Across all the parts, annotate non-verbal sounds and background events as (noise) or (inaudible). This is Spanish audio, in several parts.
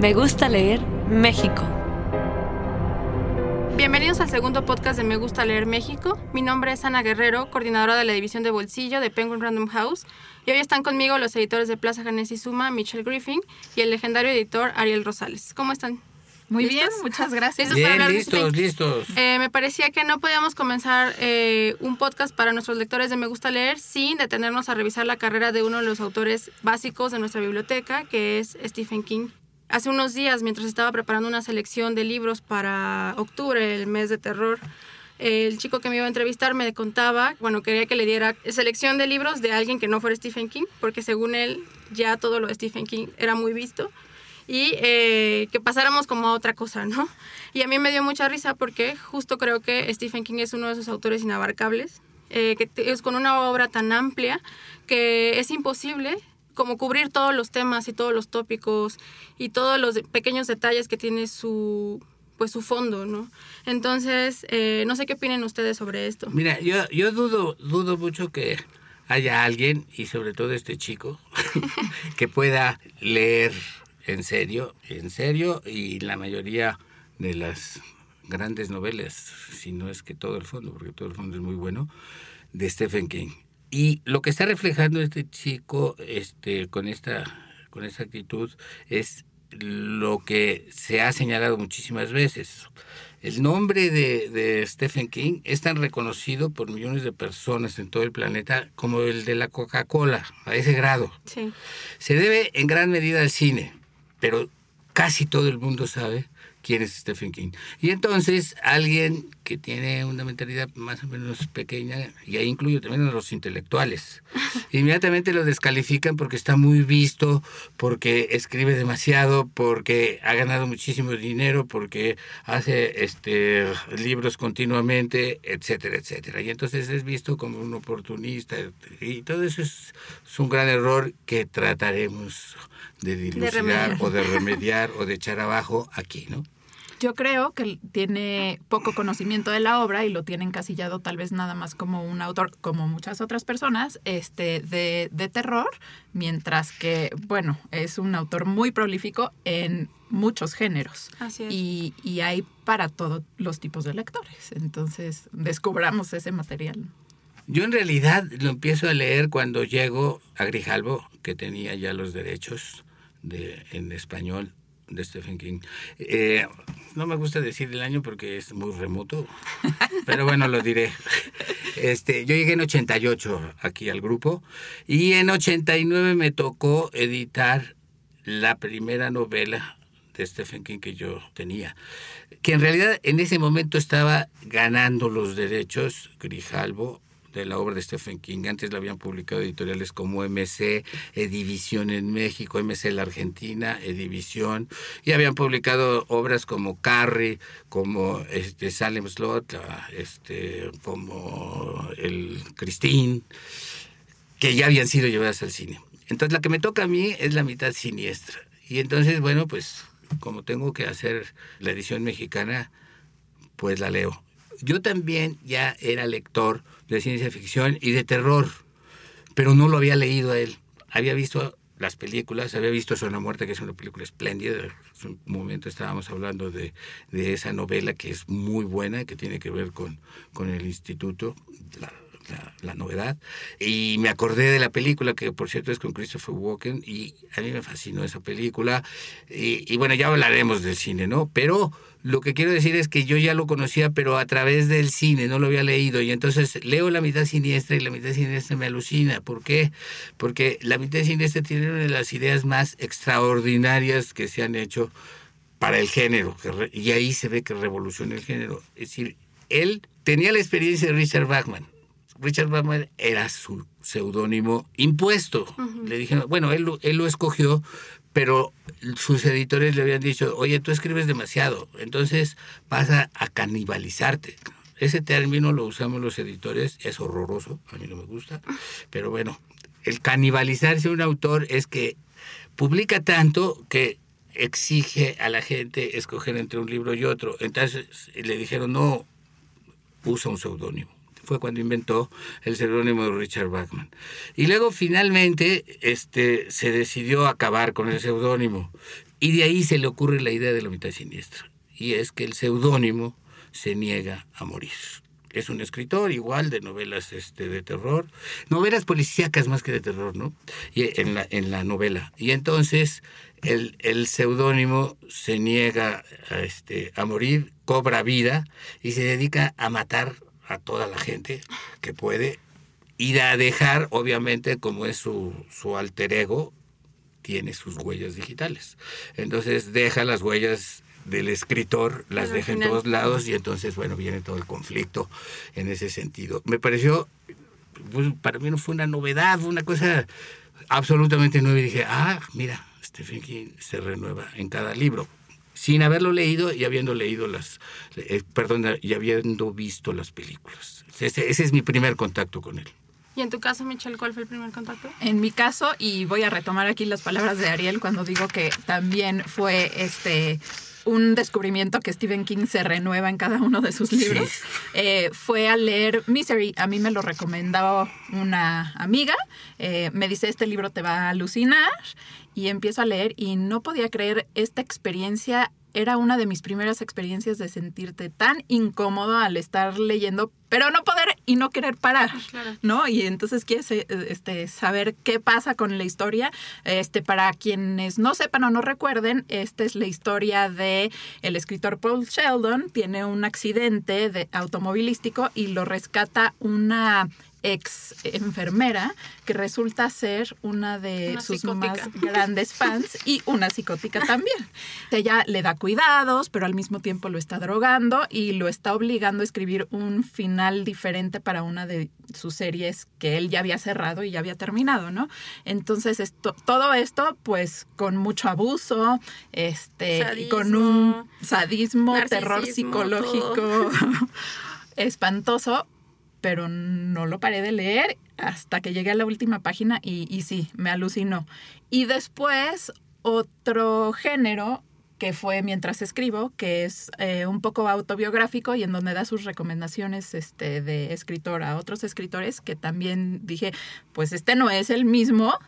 Me gusta leer México. Bienvenidos al segundo podcast de Me Gusta Leer México. Mi nombre es Ana Guerrero, coordinadora de la división de bolsillo de Penguin Random House. Y hoy están conmigo los editores de Plaza Janés y Suma, Michelle Griffin, y el legendario editor Ariel Rosales. ¿Cómo están? Muy ¿Listos? bien, muchas gracias. ¿Listos Bien, hablar de listos, listos. Eh, me parecía que no podíamos comenzar eh, un podcast para nuestros lectores de Me Gusta Leer sin detenernos a revisar la carrera de uno de los autores básicos de nuestra biblioteca, que es Stephen King. Hace unos días, mientras estaba preparando una selección de libros para octubre, el mes de terror, el chico que me iba a entrevistar me contaba, bueno, quería que le diera selección de libros de alguien que no fuera Stephen King, porque según él ya todo lo de Stephen King era muy visto y eh, que pasáramos como a otra cosa, ¿no? Y a mí me dio mucha risa porque justo creo que Stephen King es uno de esos autores inabarcables, eh, que es con una obra tan amplia que es imposible como cubrir todos los temas y todos los tópicos y todos los pequeños detalles que tiene su pues su fondo, ¿no? Entonces, eh, no sé qué opinen ustedes sobre esto. Mira, yo, yo dudo, dudo mucho que haya alguien, y sobre todo este chico, (laughs) que pueda leer en serio, en serio, y la mayoría de las grandes novelas, si no es que todo el fondo, porque todo el fondo es muy bueno, de Stephen King. Y lo que está reflejando este chico este, con, esta, con esta actitud es lo que se ha señalado muchísimas veces. El nombre de, de Stephen King es tan reconocido por millones de personas en todo el planeta como el de la Coca-Cola, a ese grado. Sí. Se debe en gran medida al cine, pero casi todo el mundo sabe quién es Stephen King. Y entonces alguien que tiene una mentalidad más o menos pequeña, y ahí incluyo también a los intelectuales, (laughs) inmediatamente lo descalifican porque está muy visto, porque escribe demasiado, porque ha ganado muchísimo dinero, porque hace este libros continuamente, etcétera, etcétera. Y entonces es visto como un oportunista y todo eso es, es un gran error que trataremos de dilucidar remediar. o de remediar o de echar abajo aquí, ¿no? Yo creo que tiene poco conocimiento de la obra y lo tiene encasillado tal vez nada más como un autor, como muchas otras personas, este, de, de terror, mientras que, bueno, es un autor muy prolífico en muchos géneros. Así es. Y, y hay para todos los tipos de lectores. Entonces, descubramos ese material. Yo en realidad lo empiezo a leer cuando llego a Grijalbo, que tenía ya los derechos de, en español de Stephen King. Eh, no me gusta decir el año porque es muy remoto, (laughs) pero bueno, lo diré. Este, yo llegué en 88 aquí al grupo y en 89 me tocó editar la primera novela de Stephen King que yo tenía, que en realidad en ese momento estaba ganando los derechos Grijalbo de la obra de Stephen King. Antes la habían publicado editoriales como MC, Edivisión en México, MC la Argentina, Edivisión, y habían publicado obras como Carrie, como este Salem Slot, este, como el Christine, que ya habían sido llevadas al cine. Entonces la que me toca a mí es la mitad siniestra. Y entonces, bueno, pues como tengo que hacer la edición mexicana, pues la leo. Yo también ya era lector de ciencia ficción y de terror, pero no lo había leído a él. Había visto las películas, había visto Zona Muerta, que es una película espléndida. En un momento estábamos hablando de, de esa novela que es muy buena, que tiene que ver con, con el instituto, la, la, la novedad. Y me acordé de la película, que por cierto es con Christopher Walken, y a mí me fascinó esa película. Y, y bueno, ya hablaremos del cine, ¿no? Pero lo que quiero decir es que yo ya lo conocía, pero a través del cine, no lo había leído. Y entonces leo la mitad siniestra y la mitad siniestra me alucina. ¿Por qué? Porque la mitad siniestra tiene una de las ideas más extraordinarias que se han hecho para el género. y ahí se ve que revoluciona el género. Es decir, él tenía la experiencia de Richard Bachman Richard Bachman era su seudónimo impuesto. Le dijeron, bueno, él, él lo escogió, pero sus editores le habían dicho, oye, tú escribes demasiado, entonces vas a, canibalizarte. Ese término lo usamos los editores, es horroroso, a mí no me gusta, pero bueno, el canibalizarse un autor es que publica tanto que exige a la gente escoger entre un libro y otro. Entonces le dijeron, no, usa un seudónimo. Fue cuando inventó el seudónimo de Richard Bachman. Y luego finalmente este, se decidió acabar con el seudónimo. Y de ahí se le ocurre la idea de la mitad siniestra. Y es que el seudónimo se niega a morir. Es un escritor igual de novelas este, de terror, novelas policíacas más que de terror, ¿no? Y en la, en la novela. Y entonces el, el seudónimo se niega a, este, a morir, cobra vida y se dedica a matar a toda la gente que puede y a dejar, obviamente, como es su, su alter ego, tiene sus huellas digitales. Entonces deja las huellas del escritor, las Pero deja en todos lados y entonces, bueno, viene todo el conflicto en ese sentido. Me pareció, pues, para mí no fue una novedad, fue una cosa absolutamente nueva y dije, ah, mira, Stephen King se renueva en cada libro. Sin haberlo leído y habiendo leído las, eh, perdón, y habiendo visto las películas. Ese, ese es mi primer contacto con él. Y en tu caso, Michelle, ¿cuál fue el primer contacto? En mi caso, y voy a retomar aquí las palabras de Ariel cuando digo que también fue este un descubrimiento que Stephen King se renueva en cada uno de sus libros, eh, fue a leer Misery. A mí me lo recomendó una amiga. eh, me dice, este libro te va a alucinar. Y empiezo a leer y no podía creer esta experiencia. Era una de mis primeras experiencias de sentirte tan incómodo al estar leyendo, pero no poder y no querer parar, Claro. ¿no? Y entonces quieres eh, este, saber qué pasa con la historia. Este, para quienes no sepan o no recuerden, esta es la historia de el escritor Paul Sheldon. Tiene un accidente de automovilístico y lo rescata una ex enfermera que resulta ser una de Una sus psicótica. más grandes fans y una psicótica también. (laughs) Ella le da cuidados, pero al mismo tiempo lo está drogando y lo está obligando a escribir un final diferente para una de sus series que él ya había cerrado y ya había terminado, ¿no? Entonces, esto, todo esto, pues, con mucho abuso, este, y con un sadismo, terror psicológico (laughs) espantoso, pero no lo paré de leer hasta que llegué a la última página y, y sí, me alucinó. Y después otro género que fue Mientras escribo, que es eh, un poco autobiográfico y en donde da sus recomendaciones este, de escritor a otros escritores, que también dije, pues este no es el mismo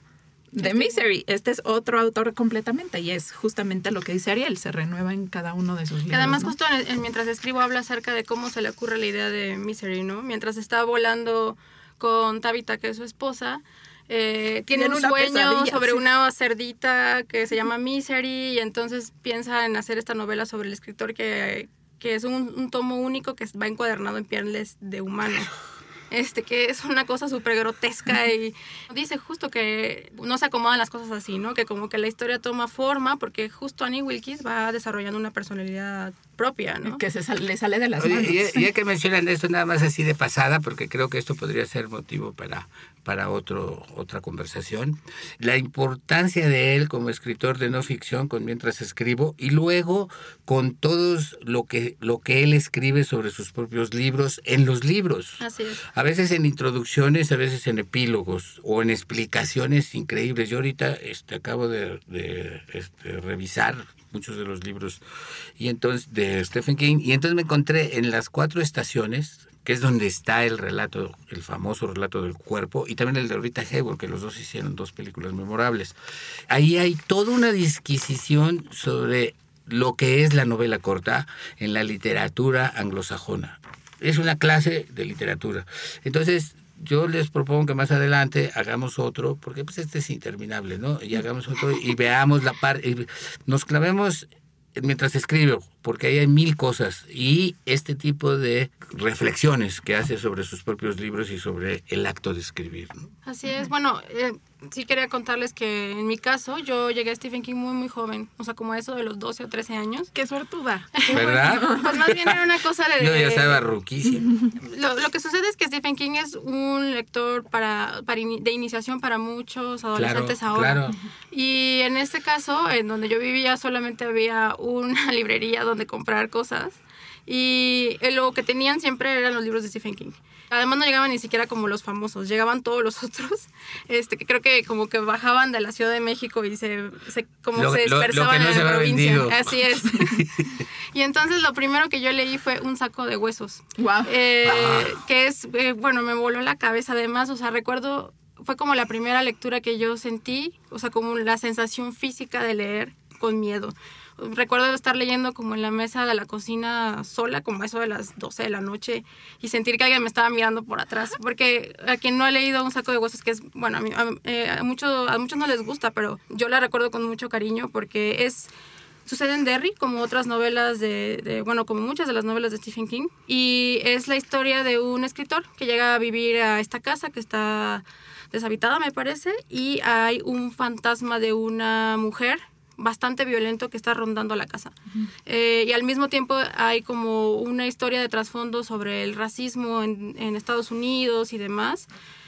de Misery, este es otro autor completamente y es justamente lo que dice Ariel, se renueva en cada uno de sus libros. Que además ¿no? justo en, en Mientras escribo habla acerca de cómo se le ocurre la idea de Misery, ¿no? Mientras está volando con Tabitha, que es su esposa, eh, tiene un sueño sobre sí. una cerdita que se llama Misery y entonces piensa en hacer esta novela sobre el escritor que, que es un, un tomo único que va encuadernado en pieles de humano. (laughs) Este, que es una cosa súper grotesca y dice justo que no se acomodan las cosas así, ¿no? Que como que la historia toma forma porque justo Annie Wilkes va desarrollando una personalidad propia, ¿no? que se sal- le sale de las Oye, manos. y, ya que mencionan esto nada más así de pasada, porque creo que esto podría ser motivo para, para otro, otra conversación, la importancia de él como escritor de no ficción con Mientras escribo y luego con todos lo que, lo que él escribe sobre sus propios libros en los libros. Así es. A veces en introducciones, a veces en epílogos o en explicaciones increíbles. Yo ahorita este, acabo de, de, este, revisar muchos de los libros y entonces de Stephen King y entonces me encontré en las cuatro estaciones que es donde está el relato, el famoso relato del cuerpo, y también el de Rita Hayworth, que los dos hicieron dos películas memorables. Ahí hay toda una disquisición sobre lo que es la novela corta en la literatura anglosajona. Es una clase de literatura. Entonces, yo les propongo que más adelante hagamos otro, porque pues este es interminable, ¿no? Y hagamos otro y veamos la parte, nos clavemos mientras escribo, porque ahí hay mil cosas y este tipo de reflexiones que hace sobre sus propios libros y sobre el acto de escribir. ¿no? Así es. Bueno, eh, sí quería contarles que en mi caso yo llegué a Stephen King muy muy joven, o sea, como eso de los 12 o 13 años. Qué suertuda. (laughs) ¿Verdad? (laughs) Pues más bien era una cosa de... Yo ya estaba ruquísimo. (laughs) Lo, lo que sucede es que Stephen King es un lector para, para de iniciación para muchos adolescentes Claro, ahora. claro. Y en este caso, en donde yo vivía, solamente había una librería donde comprar cosas. Y lo que tenían siempre eran los libros de Stephen King. Además no llegaban ni siquiera como los famosos, llegaban todos los (laughs) otros, este, que creo que como que bajaban de la Ciudad de México y se, se- como Lo- se lo- lo que dispersaban no en se la provincia. vendido. Así es. (laughs) y entonces lo primero que yo leí fue Un saco de huesos. Wow. Eh, Ah. que es, eh, bueno, me voló la cabeza además, o sea, recuerdo, fue como la primera lectura que yo sentí, o sea, como la sensación física de leer con miedo. Recuerdo estar leyendo como en la mesa de la cocina sola, como eso de las 12 de la noche, y sentir que alguien me estaba mirando por atrás. Porque a quien no ha leído Un saco de huesos, que es, bueno, a, mí- a, eh, a mucho- muchos no les gusta, pero yo la recuerdo con mucho cariño porque es Sucede en Derry, como otras novelas de- bueno, como muchas de las novelas de Stephen King. Y es la historia de un escritor que llega a vivir a esta casa que está deshabitada, me parece, y hay un fantasma de una mujer bastante violento que está rondando la casa. Eh, y al mismo tiempo hay como una historia de trasfondo sobre el racismo en, en Estados Unidos y demás,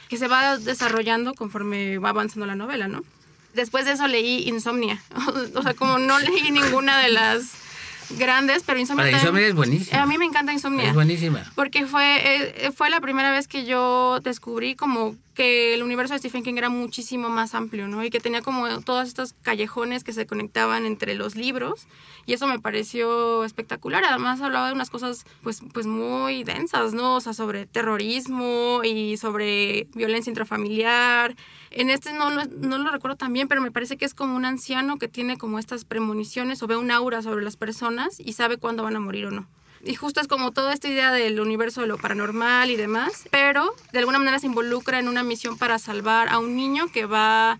que se va desarrollando conforme va avanzando la novela, ¿no? Después de eso leí Insomnia. (laughs) o sea, como no leí ninguna de las grandes, pero Insomnia... También- Insomnia es buenísima. A mí me encanta Insomnia. Es buenísima. Porque fue, eh, fue la primera vez que yo descubrí como que el universo de Stephen King era muchísimo más amplio, ¿no? Y que tenía como todos estos callejones que se conectaban entre los libros. Y eso me pareció espectacular. Además hablaba de unas cosas pues, pues muy densas, ¿no? O sea, sobre terrorismo y sobre violencia intrafamiliar. En este no lo, no lo recuerdo tan bien, pero me parece que es como un anciano que tiene como estas premoniciones o ve un aura sobre las personas y sabe cuándo van a morir o no. Y justo es como toda esta idea del universo de lo paranormal y demás, pero de alguna manera se involucra en una misión para salvar a un niño que va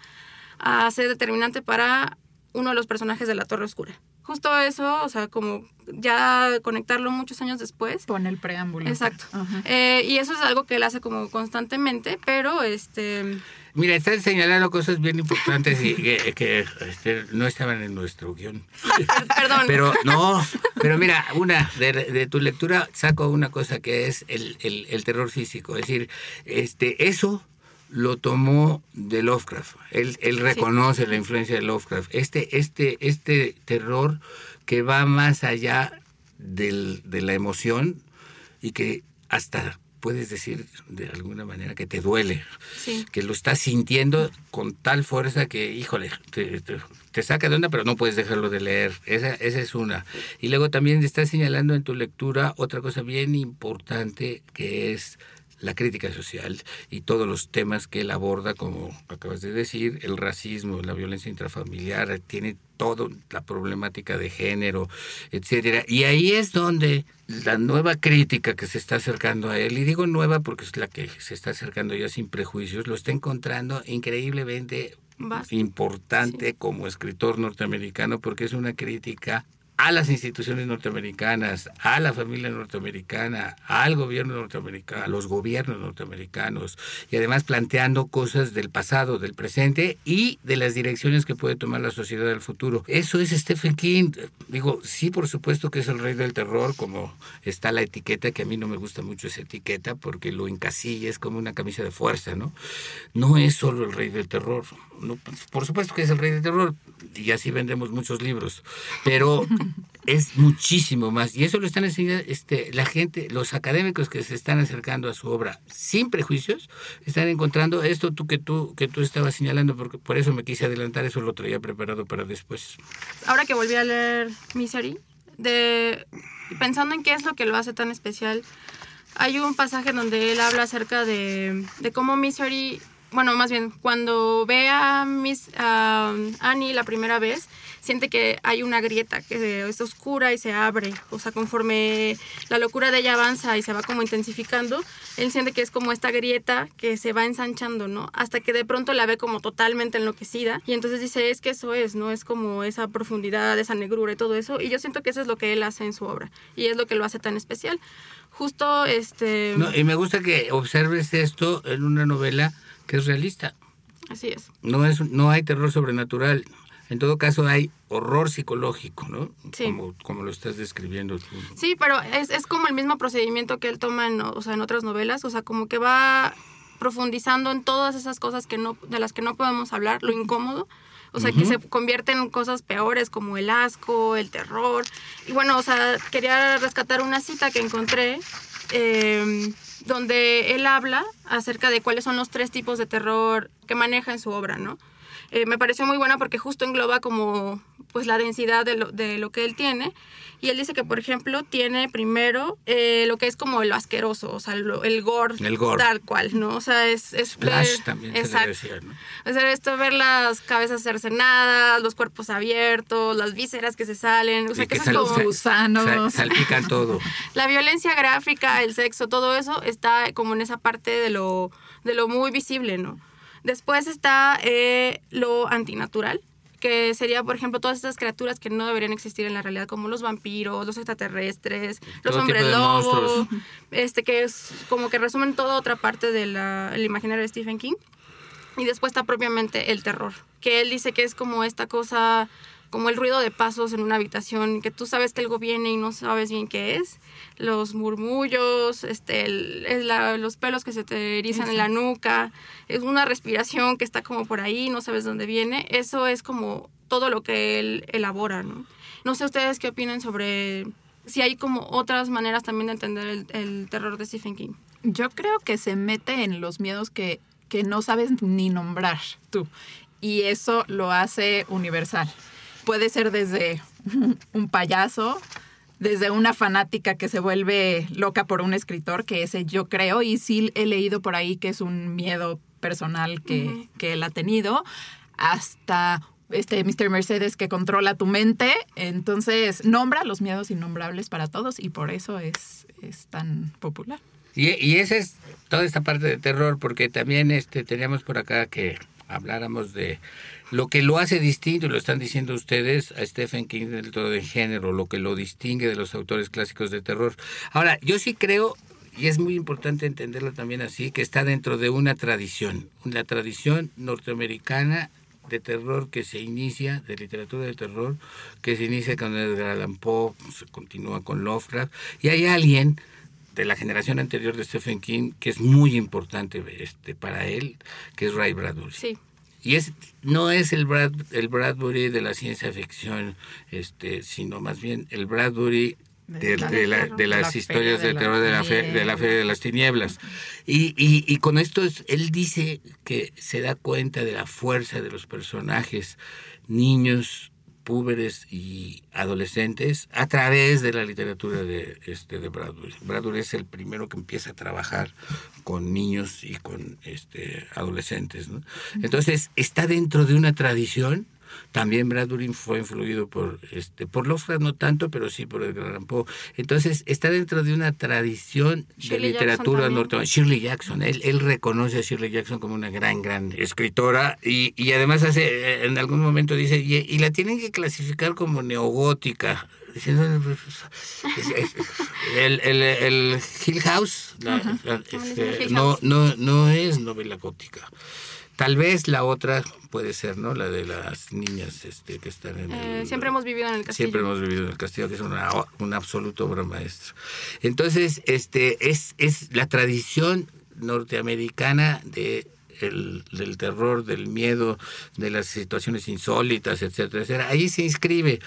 a ser determinante para uno de los personajes de la Torre Oscura. Justo eso, o sea, como ya conectarlo muchos años después. Pone el preámbulo. Exacto. Ajá. Eh, y eso es algo que él hace como constantemente, pero este... Mira, estás señalando cosas bien importantes y que, que, este, no estaban en nuestro guion. (laughs) Perdón. Pero no, pero mira, una, de, de tu lectura saco una cosa que es el, el- el terror físico. Es decir, este, eso lo tomó de Lovecraft. Él, él reconoce la influencia de Lovecraft. Este, este, este terror que va más allá del- de la emoción y que hasta puedes decir de alguna manera que te duele, Sí. que lo estás sintiendo con tal fuerza que, híjole, te, te- te saca de onda, pero no puedes dejarlo de leer. Esa, esa es una. Y luego también estás señalando en tu lectura otra cosa bien importante que es la crítica social y todos los temas que él aborda, como acabas de decir, el racismo, la violencia intrafamiliar, tiene toda la problemática de género, etcétera. Y ahí es donde la nueva crítica que se está acercando a él, y digo nueva porque es la que se está acercando ya sin prejuicios, lo está encontrando increíblemente importante como escritor norteamericano porque es una crítica a las instituciones norteamericanas, a la familia norteamericana, al gobierno norteamericano, a los gobiernos norteamericanos, y además planteando cosas del pasado, del presente y de las direcciones que puede tomar la sociedad del futuro. Eso es Stephen King. Digo, sí, por supuesto que es el rey del terror, como está la etiqueta, que a mí no me gusta mucho esa etiqueta porque lo encasilla, es como una camisa de fuerza, ¿no? No es solo el rey del terror. Por supuesto que es el rey del terror, y así vendemos muchos libros, pero (laughs) es muchísimo más. Y eso lo están enseñando este, la gente, los académicos que se están acercando a su obra sin prejuicios, están encontrando esto tú que tú que tú estabas señalando, porque por eso me quise adelantar, eso lo traía preparado para después. ahora que volví a leer Misery, de, pensando en qué es lo que lo hace tan especial, hay un pasaje donde él habla acerca de, de cómo Misery, bueno, más bien, cuando ve a Miss, a Annie la primera vez, siente que hay una grieta que es oscura y se abre. O sea, conforme la locura de ella avanza y se va como intensificando, él siente que es como esta grieta que se va ensanchando, ¿no? Hasta que de pronto la ve como totalmente enloquecida. Y entonces dice, es que eso es, ¿no? Es como esa profundidad, esa negrura y todo eso. Y yo siento que eso es lo que él hace en su obra. Y es lo que lo hace tan especial. Justo, este... No, y me gusta que observes esto en una novela que es realista. Así es. No, es, no hay terror sobrenatural. En todo caso hay horror psicológico, ¿no? Sí. Como, como lo estás describiendo tú. Sí, pero es, es como el mismo procedimiento que él toma en, o sea, en otras novelas, o sea, como que va profundizando en todas esas cosas que no, de las que no podemos hablar, lo incómodo, o sea, que se convierten en cosas peores como el asco, el terror. Y bueno, o sea, quería rescatar una cita que encontré eh, donde él habla acerca de cuáles son los tres tipos de terror que maneja en su obra, ¿no? Eh, me pareció muy buena porque justo engloba como pues la densidad de lo, de lo que él tiene y él dice que por ejemplo tiene primero eh, lo que es como lo asqueroso o sea lo- el gore, El gore. tal cual no o sea es, es Splash ver- también se exacto decía, ¿no? o sea esto ver las cabezas cercenadas los cuerpos abiertos las vísceras que se salen o sea Y que, que sal- como sal- gusanos. sal- salpican todo. (laughs) la violencia gráfica, el sexo, todo eso está como en esa parte de lo, de lo muy visible, ¿no? Después está eh, lo antinatural, que sería, por ejemplo, todas estas criaturas que no deberían existir en la realidad, como los vampiros, los extraterrestres, los Todo hombres tipo de lobo, monstruos. este, que es como que resumen toda otra parte del imaginario de Stephen King. Y después está propiamente el terror, que él dice que es como esta cosa, como el ruido de pasos en una habitación, que tú sabes que algo viene y no sabes bien qué es. Los murmullos, este, el- la- los pelos que se te erizan en la nuca, es una respiración que está como por ahí, no sabes dónde viene. Eso es como todo lo que él elabora, ¿no? No sé ustedes qué opinan sobre si hay como otras maneras también de entender el, el terror de Stephen King. Yo creo que se mete en los miedos que, que no sabes ni nombrar tú. Y eso lo hace universal. Puede ser desde (laughs) un payaso, desde una fanática que se vuelve loca por un escritor, que ese yo creo, y sí he leído por ahí que es un miedo personal que, Ujú. que él ha tenido, hasta este Mr. Mercedes que controla tu mente. Entonces, nombra los miedos innombrables para todos y por eso es, es tan popular. Y, y esa es toda esta parte de terror, porque también este teníamos por acá que habláramos de lo que lo hace distinto, y lo están diciendo ustedes, a Stephen King del todo de género, lo que lo distingue de los autores clásicos de terror. Ahora, yo sí creo, y es muy importante entenderlo también así, que está dentro de una tradición, una tradición norteamericana de terror que se inicia, de literatura de terror, que se inicia con Edgar Allan Poe, se continúa con Lovecraft, y hay alguien de la generación anterior de Stephen King que es muy importante este, para él, que es Ray Bradbury. Sí. Y es, no es el, Brad, el Bradbury de la ciencia ficción, este, sino más bien el Bradbury de, De la- de la- de de la las historias de terror de la, fe- de la de las Tinieblas. Y, y, y con esto es- él dice que se da cuenta de la fuerza de los personajes, niños, púberes y adolescentes a través de la literatura de este de Bradbury. Bradbury es el primero que empieza a trabajar con niños y con este adolescentes, ¿no? Entonces, está dentro de una tradición también Bradbury fue influido por este por Lovecraft no tanto, pero sí por Edgar Allan Poe. Entonces, está dentro de una tradición de Shirley literatura norteamericana. Shirley Jackson, él, él reconoce a Shirley Jackson como una gran, gran escritora y, y además hace, eh, en algún momento dice, y, y la tienen que clasificar como neogótica. El, el, el Hill House la- este, no, no, no es novela gótica. Tal vez la otra puede ser, ¿no? La de las niñas este, que están en Eh, el... siempre hemos vivido en el castillo. Siempre hemos vivido en el castillo, que es una, una absoluta obra maestra. Entonces, este, es, es la tradición norteamericana de el- del terror, del miedo, de las situaciones insólitas, etcétera, etcétera. Ahí se inscribe.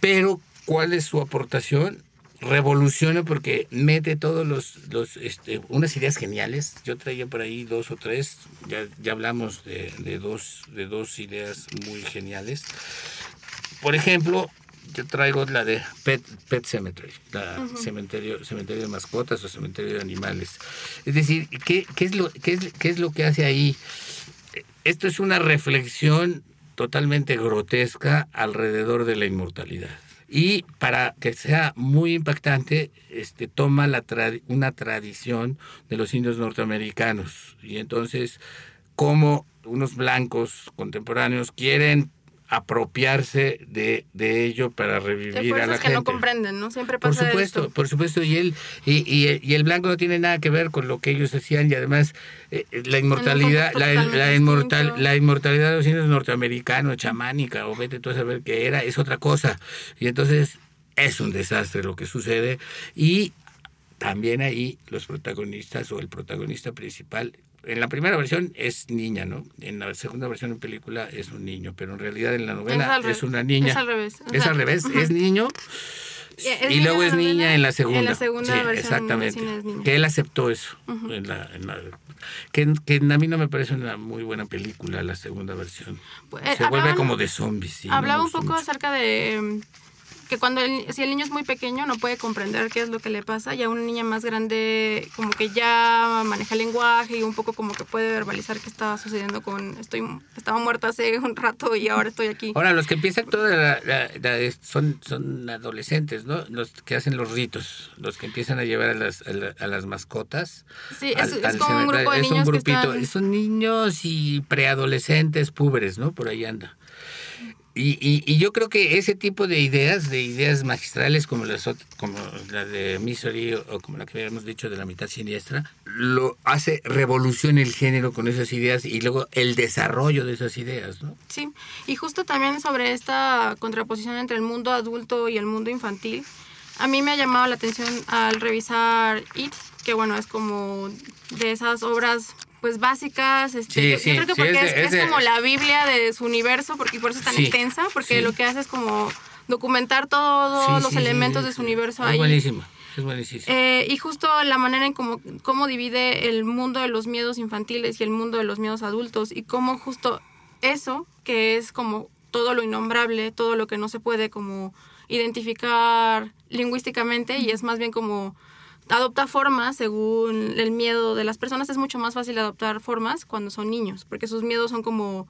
Pero, ¿cuál es su aportación? Revoluciona porque mete todos los, los este, unas ideas geniales. Yo traía por ahí dos o tres, ya, ya hablamos de, de dos, de dos ideas muy geniales. Por ejemplo, yo traigo la de Pet, Pet Cemetery, la cementerio, cementerio de mascotas o cementerio de animales. Es decir, ¿qué, qué, es lo, qué, es, ¿qué es lo que hace ahí? Esto es una reflexión totalmente grotesca alrededor de la inmortalidad. Y para que sea muy impactante, este, toma la una tradición de los indios norteamericanos. Y entonces, como unos blancos contemporáneos quieren apropiarse de, de ello para revivir a la que gente. no comprenden, ¿no? Siempre Por pasa supuesto, esto. por supuesto, y él y, y- y el blanco no tiene nada que ver con lo que ellos hacían y además eh, la inmortalidad, la, inmortal, la inmortalidad de los indios norteamericanos, chamánica o vete tú a saber qué era, es otra cosa y entonces es un desastre lo que sucede y también ahí los protagonistas o el protagonista principal en la primera versión es niña, ¿no? En la segunda versión en película es un niño, pero en realidad en la novela es, una niña. es al revés, o Es al revés, es niño Es y luego es niña novela, en la segunda. En la segunda Sí, versión exactamente. es niña. Que él aceptó eso. en la- en la- que, que a mí no me parece una muy buena película la segunda versión. Pues, Se eh, vuelve hablaban- como de zombies. sí, no me Hablaba un poco mucho. acerca de que cuando el, si el niño es muy pequeño no puede comprender qué es lo que le pasa y a una niña más grande como que ya maneja el lenguaje y un poco como que puede verbalizar qué estaba sucediendo con estoy estaba muerta hace un rato y ahora estoy aquí. Ahora, los que empiezan toda la- la- la- son, son adolescentes, ¿no? Los que hacen los ritos, los que empiezan a llevar a las, a la- a las mascotas. Sí, al- es, al como un grupo de Es un que grupito, están Son niños y preadolescentes, púberes, ¿no? Por ahí anda. Y, y, y yo creo que ese tipo de ideas, de ideas magistrales como las como la de Misery o como la que habíamos dicho de la mitad siniestra, lo hace revolución el género con esas ideas y luego el desarrollo de esas ideas, ¿no? Sí, y justo también sobre esta contraposición entre el mundo adulto y el mundo infantil, a mí me ha llamado la atención al revisar It, que bueno, es como de esas obras pues básicas, este, Sí, yo, creo que sí, porque es de- es, es es de- como la Biblia de su universo, porque por eso es tan extensa, porque lo que hace es como documentar todos los elementos de su universo Es ahí. buenísimo, es buenísimo. Eh, y justo la manera en cómo, cómo divide el mundo de los miedos infantiles y el mundo de los miedos adultos y cómo justo eso, que es como todo lo innombrable, todo lo que no se puede como identificar lingüísticamente y es más bien como adopta formas según el miedo de las personas. Es mucho más fácil adoptar formas cuando son niños, porque sus miedos son como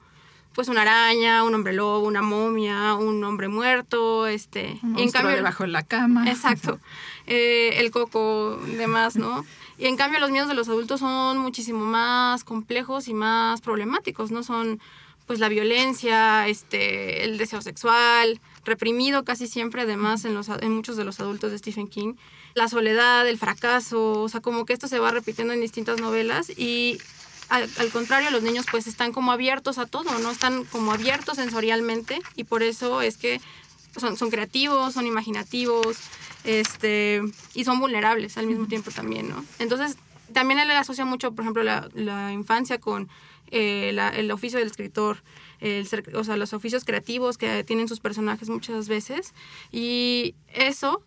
pues una araña, un hombre lobo, una momia, un hombre muerto, este, Un y en cambio debajo de la cama. Exacto. Eh, el coco, demás, ¿no? Y en cambio los miedos de los adultos son muchísimo más complejos y más problemáticos, ¿no? Son pues la violencia, este, el deseo sexual, reprimido casi siempre además en, los, en muchos de los adultos de Stephen King, la soledad, el fracaso, o sea, como que esto se va repitiendo en distintas novelas y al, al contrario, los niños pues están como abiertos a todo, ¿no? Están como abiertos sensorialmente y por eso es que son, son creativos, son imaginativos, este, y son vulnerables al mismo tiempo también, ¿no? Entonces, también él asocia mucho, por ejemplo, la, la infancia con eh, la- el oficio del escritor, el o sea, los oficios creativos que tienen sus personajes muchas veces, y eso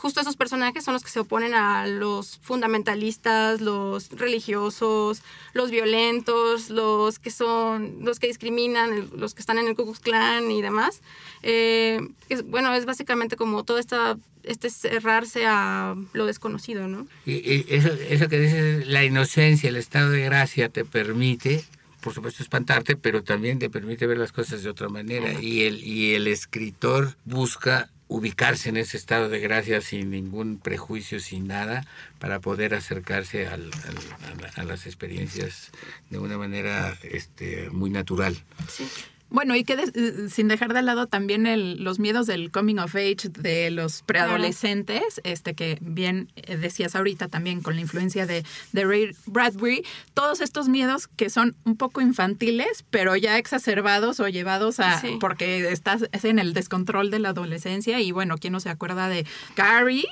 justo esos personajes son los que se oponen a los fundamentalistas, los religiosos, los violentos, los que son, los que discriminan, los que están en el Ku Klux Klan y demás. Eh, es- bueno, es básicamente como todo esta, este cerrarse a lo desconocido, ¿no? Y, y eso, eso que dices, la inocencia, el estado de gracia te permite, por supuesto, espantarte, pero también te permite ver las cosas de otra manera. Y el, y el escritor busca ubicarse en ese estado de gracia sin ningún prejuicio, sin nada, para poder acercarse al- al- a, la- a las experiencias de una manera este, muy natural. Sí. Bueno, y que de- eh, sin dejar de lado también el- los miedos del coming of age de los preadolescentes, este que bien eh, decías ahorita también con la influencia de, de Ray Bradbury, todos estos miedos que son un poco infantiles, pero ya exacerbados o llevados a Sí. porque estás es en el descontrol de la adolescencia y bueno, quién no se acuerda de Carrie,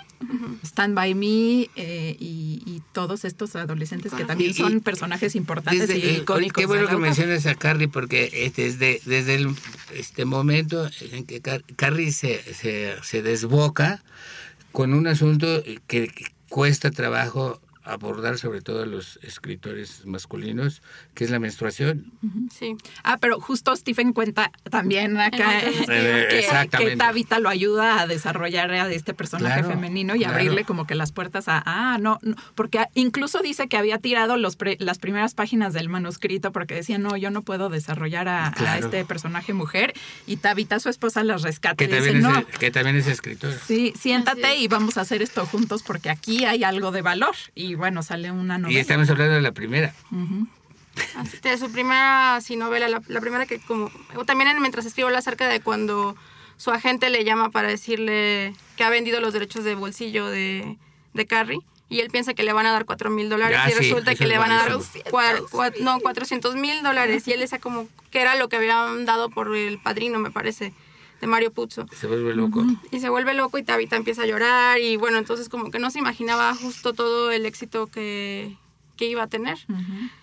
Stand by Me eh, y, y todos estos adolescentes que también Y- y- son personajes importantes Desde- y icónicos. Qué bueno que autora. mencionas a Carrie porque desde, desde el, este momento en que Car- Carrie se, se, se desboca con un asunto que cuesta trabajo abordar sobre todo a los escritores masculinos, que es la menstruación. Sí. Ah, pero justo Stephen cuenta también acá otros Eh, que, que Tabitha lo ayuda a desarrollar a este personaje Claro, femenino y claro. abrirle como que las puertas a, ah, no, no, porque incluso dice que había tirado los pre- las primeras páginas del manuscrito porque decía, no, yo no puedo desarrollar a, este personaje mujer y Tabitha, su esposa, las rescata Que y dice, también, no. es, que también es escritor. Sí, siéntate es. y vamos a hacer esto juntos porque aquí hay algo de valor. Y bueno, sale una novela. Y estamos hablando de la primera. De su primera sí, novela, la, la primera que como... o También en- mientras escribo acerca de cuando su agente le llama para decirle que ha vendido los derechos de bolsillo de, de Carrie. Y él piensa que le van a dar 4 mil dólares y sí, resulta que le van a dar no, 400 mil dólares. Y él decía como que era lo que habían dado por el padrino, me parece, de Mario Puzo. Se vuelve loco. Y se vuelve loco y Tabitha empieza a llorar y bueno, entonces como que no se imaginaba justo todo el éxito que, que iba a tener.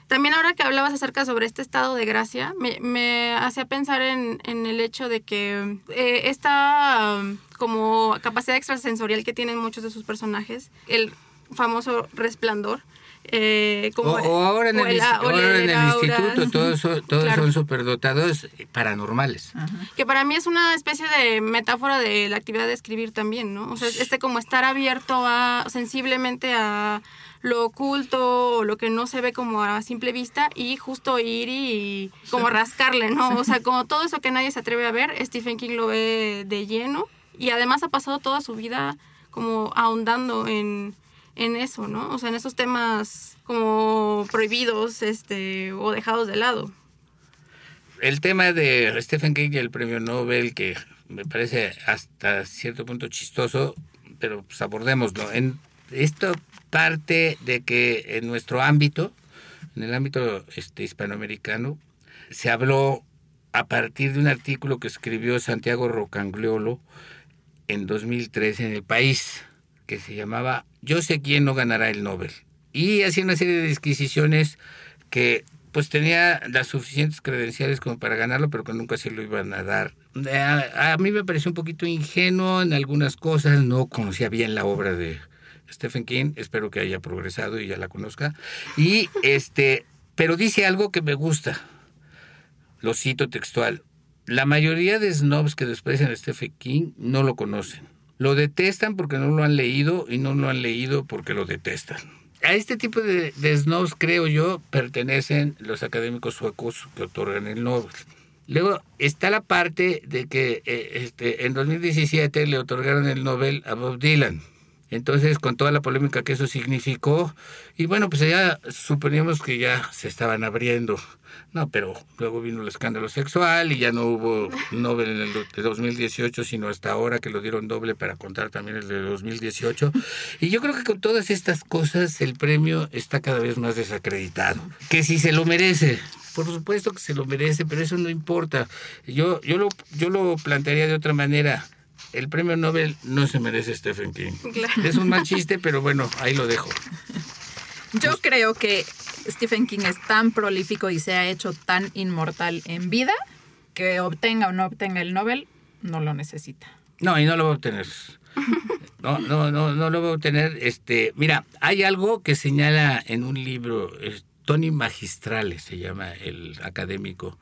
También ahora que hablabas acerca sobre este estado de gracia, me, me hacía pensar en, en el hecho de que eh, esta como capacidad extrasensorial que tienen muchos de sus personajes, el famoso resplandor, eh, como O, o ahora en o el, o el- ahora en el aura. instituto, todos, son- todos Claro. son superdotados paranormales. Que para mí es una especie de metáfora de la actividad de escribir también, ¿no? O sea, este como estar abierto a sensiblemente a lo oculto o lo que no se ve como a simple vista y justo ir y como rascarle, ¿no? O sea, como todo eso que nadie se atreve a ver, Stephen King lo ve de lleno y además ha pasado toda su vida como ahondando en, en eso, ¿no? O sea, en esos temas como prohibidos este, o dejados de lado. El tema de Stephen King y el premio Nobel, que me parece hasta cierto punto chistoso, pero pues abordémoslo. En esto parte de que en nuestro ámbito, en el ámbito este, hispanoamericano, se habló a partir de un artículo que escribió Santiago Rocangliolo en 2013 en El País, que se llamaba Yo sé quién no ganará el Nobel. Y hacía una serie de disquisiciones que pues tenía las suficientes credenciales como para ganarlo, pero que nunca se lo iban a dar. A, a mí me pareció un poquito ingenuo en algunas cosas, no conocía bien la obra de Stephen King, espero que haya progresado y ya la conozca. Y este, pero dice algo que me gusta. Lo cito textual. La mayoría de snobs que desprecian a Stephen King no lo conocen. Lo detestan porque no lo han leído y no lo han leído porque lo detestan. A este tipo de, de snobs, creo yo, pertenecen los académicos suecos que otorgan el Nobel. Luego está la parte de que eh, este, en 2017 le otorgaron el Nobel a Bob Dylan. Entonces, con toda la polémica que eso significó, y bueno, pues ya suponíamos que ya se estaban abriendo. No, pero luego vino el escándalo sexual y ya no hubo Nobel en el de 2018, sino hasta ahora que lo dieron doble para contar también el de 2018. Y yo creo que con todas estas cosas el premio está cada vez más desacreditado. Que si se lo merece, por supuesto que se lo merece, pero eso no importa. Yo, yo, lo, yo lo plantearía de otra manera. El premio Nobel no se merece Stephen King. Claro. Es un mal chiste, pero bueno, ahí lo dejo. (laughs) Yo creo que Stephen King es tan prolífico y se ha hecho tan inmortal en vida que obtenga o no obtenga el Nobel, no lo necesita. No, y no lo va a obtener. (laughs) No, no, no, no lo va a obtener. Este, mira, hay algo que señala en un libro, es Tony Magistrales se llama el académico,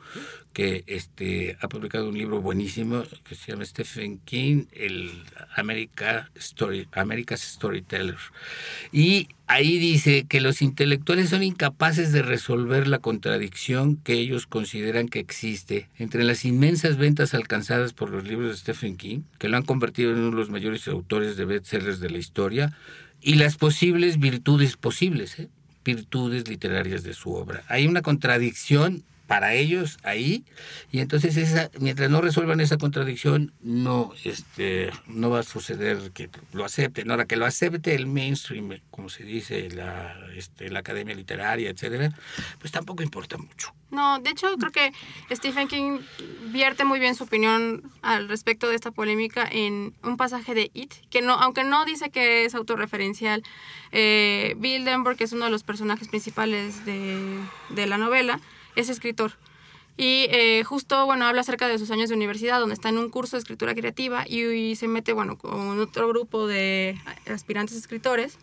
que este, ha publicado un libro buenísimo que se llama Stephen King, el America Story, America's Storyteller. Y ahí dice que los intelectuales son incapaces de resolver la contradicción que ellos consideran que existe entre las inmensas ventas alcanzadas por los libros de Stephen King, que lo han convertido en uno de los mayores autores de bestsellers de la historia, y las posibles virtudes posibles, ¿eh? Virtudes literarias de su obra. Hay una contradicción para ellos ahí y entonces esa mientras no resuelvan esa contradicción no este no va a suceder que lo acepten. Ahora que lo acepte el mainstream como se dice la este, la academia literaria etcétera pues tampoco importa mucho. No, de hecho creo que Stephen King vierte muy bien su opinión al respecto de esta polémica en un pasaje de It, que no, aunque no dice que es autorreferencial, eh, Bill Denver, que es uno de los personajes principales de, de la novela, es escritor. Y eh, justo, bueno, habla acerca de sus años de universidad, donde está en un curso de escritura creativa y, y se mete, bueno, con otro grupo de aspirantes escritores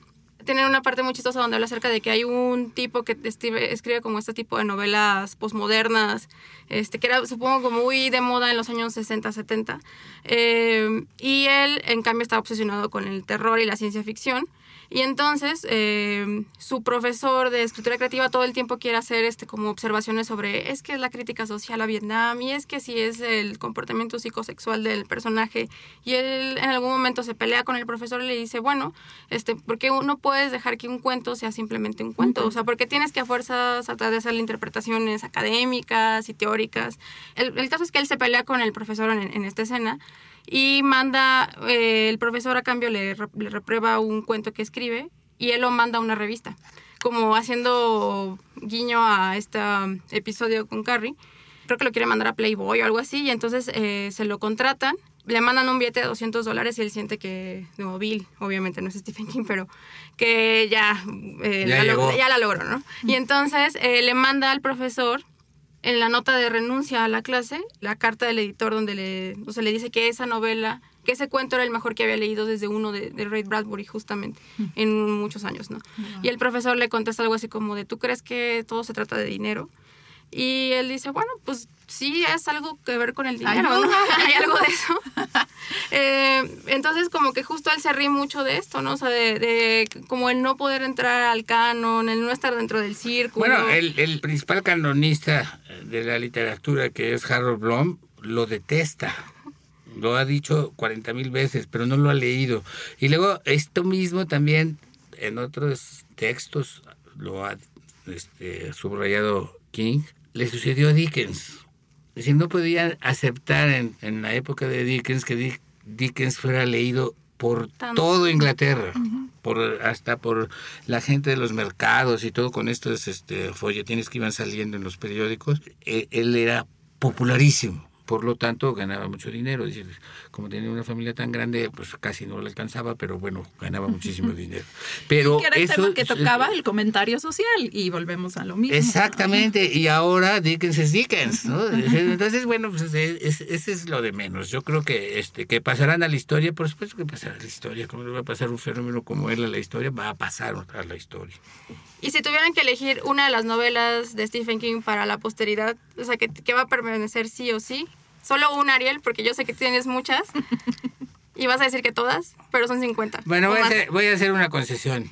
tienen una parte muy chistosa donde habla acerca de que hay un tipo que escribe, escribe como este tipo de novelas posmodernas, este, que era supongo como muy de moda en los años 60, 70. Eh, y él, en cambio, está obsesionado con el terror y la ciencia ficción. Y entonces eh, su profesor de escritura creativa todo el tiempo quiere hacer este como observaciones sobre es que es la crítica social a Vietnam y es que si es el comportamiento psicosexual del personaje y él en algún momento se pelea con el profesor y le dice bueno este ¿por qué no puedes dejar que un cuento sea simplemente un cuento? O sea, ¿por qué tienes que a fuerzas tratar de hacer interpretaciones académicas y teóricas? El, el caso es que él se pelea con el profesor en, en esta escena y manda, eh, el profesor a cambio le, le reprueba un cuento que escribe y él lo manda a una revista, como haciendo guiño a este episodio con Carrie. Creo que lo quiere mandar a Playboy o algo así y entonces eh, se lo contratan. Le mandan un billete de 200 dólares y él siente que, no, Bill, obviamente no es Stephen King, pero que ya, eh, Ya la, llegó. log- ya la logró, ¿no? Y entonces le manda al profesor en la nota de renuncia a la clase, la carta del editor donde le, o sea, le dice que esa novela, que ese cuento era el mejor que había leído desde uno de, de Ray Bradbury justamente en muchos años, ¿no? Y el profesor le contesta algo así como de, ¿tú crees que todo se trata de dinero? Y él dice, bueno, pues sí, es algo que ver con el dinero. (laughs) Hay algo de eso. (laughs) Eh, entonces, como que justo él se ríe mucho de esto, ¿no? O sea, de, de como el no poder entrar al canon, el no estar dentro del círculo. Bueno, el, el principal canonista de la literatura, que es Harold Bloom, lo detesta. Lo ha dicho 40 mil veces, pero no lo ha leído. Y luego esto mismo también en otros textos lo ha este, subrayado King. Le sucedió a Dickens. Decir, no podían aceptar en, en la época de Dickens que Dick- Dickens fuera leído por todo Inglaterra, por hasta por la gente de los mercados y todo con estos este, folletines que iban saliendo en los periódicos. Eh, él era popularísimo. Por lo tanto, ganaba mucho dinero. Es decir, como tenía una familia tan grande, pues casi no le alcanzaba, pero bueno, ganaba muchísimo (laughs) dinero. Pero que era el eso, tema que tocaba el comentario social y volvemos a lo mismo. Exactamente, y ahora Dickens es Dickens, ¿no? (laughs) Entonces, bueno, pues ese es, lo de menos. Yo creo que este que pasarán a la historia, por supuesto que pasará a la historia. ¿Cómo le va a pasar un fenómeno como él a la historia? Va a pasar a la historia. Y si tuvieran que elegir una de las novelas de Stephen King para la posteridad, o sea, que, que va a permanecer sí o sí, solo una, Ariel, porque yo sé que tienes muchas, y vas a decir que todas, pero son 50. Bueno, voy a, hacer, voy a hacer una concesión,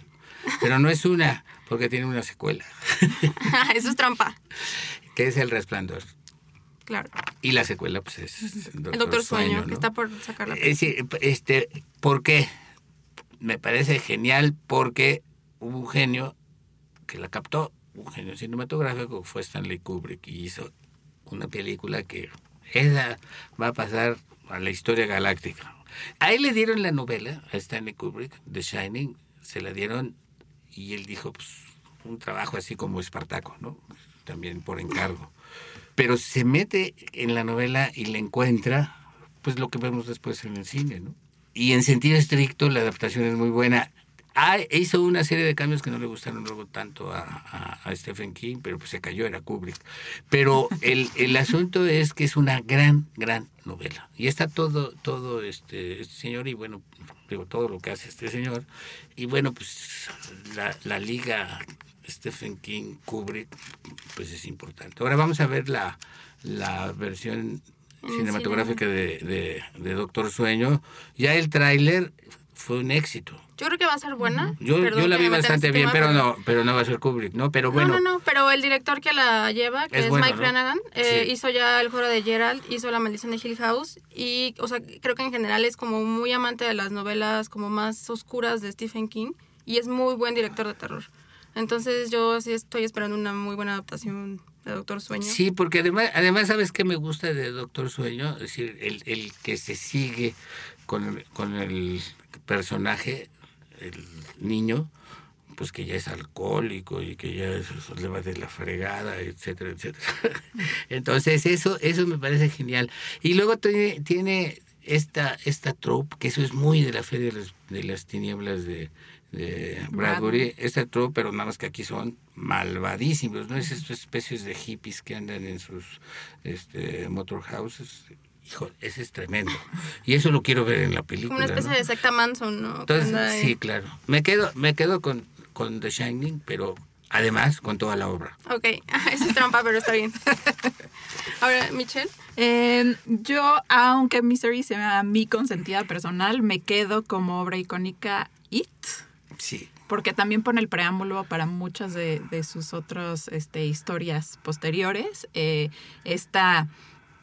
pero no es una, porque tiene una secuela, (laughs) Eso es trampa, que es El Resplandor. claro. Y la secuela, pues es El Doctor Sueño, que ¿no? está por sacar la Es decir, este, ¿por qué? Me parece genial porque hubo un genio que la captó, un genio cinematográfico, fue Stanley Kubrick y hizo una película que esa va a pasar a la historia galáctica. A le dieron la novela, a Stanley Kubrick, The Shining, se la dieron y él dijo, pues, un trabajo así como Espartaco, ¿no? También por encargo. Pero se mete en la novela y le encuentra, pues, lo que vemos después en el cine. Y en sentido estricto, la adaptación es muy buena. Ah, hizo una serie de cambios que no le gustaron luego tanto a, a- a Stephen King, pero pues se cayó, era Kubrick. Pero (laughs) el, el asunto es que es una gran, gran novela. Y está todo, todo este, este señor, y bueno, digo, todo lo que hace este señor. Y bueno, pues la, la liga Stephen King, Kubrick, pues es importante. Ahora vamos a ver la, la versión cinematográfica de, de, de Doctor Sueño. Ya el tráiler fue un éxito. Yo creo que va a ser buena. Yo, Perdón yo la vi bastante bien, tema, pero no, pero no va a ser Kubrick, ¿no? Pero bueno, no, no, no, pero el director que la lleva, que Es es, bueno, Mike ¿no? Flanagan, eh, Sí. hizo ya El Juego de Gerald, hizo La Maldición de Hill House y, o sea, creo que en general es como muy amante de las novelas como más oscuras de Stephen King y es muy buen director de terror. Entonces yo sí estoy esperando una muy buena adaptación de Doctor Sueño. Sí, porque además, además ¿sabes qué me gusta de Doctor Sueño? Es decir, el, el que se sigue con con el personaje, el niño, pues que ya es alcohólico y que ya eso le va de la fregada, etcétera, etcétera. (laughs) Entonces eso, eso me parece genial. Y luego tiene, tiene esta, esta trope, que eso es muy de la fe de las, de las tinieblas de, de Bradbury, esta trope, pero nada más que aquí son malvadísimos, ¿no? Es estas especies de hippies que andan en sus este, motor houses. Hijo, ese es tremendo. Y eso lo quiero ver en la película. Como una especie ¿no? de secta Manson, ¿no? Entonces, sí, claro. Me quedo, me quedo con, con The Shining, pero además con toda la obra. Ok, eso (laughs) es trampa, pero está bien. (laughs) Ahora, Michelle. Eh, yo, aunque Mystery sea mi consentida personal, me quedo como obra icónica It. Sí. porque también pone el preámbulo para muchas de, de sus otras este, historias posteriores. Eh, esta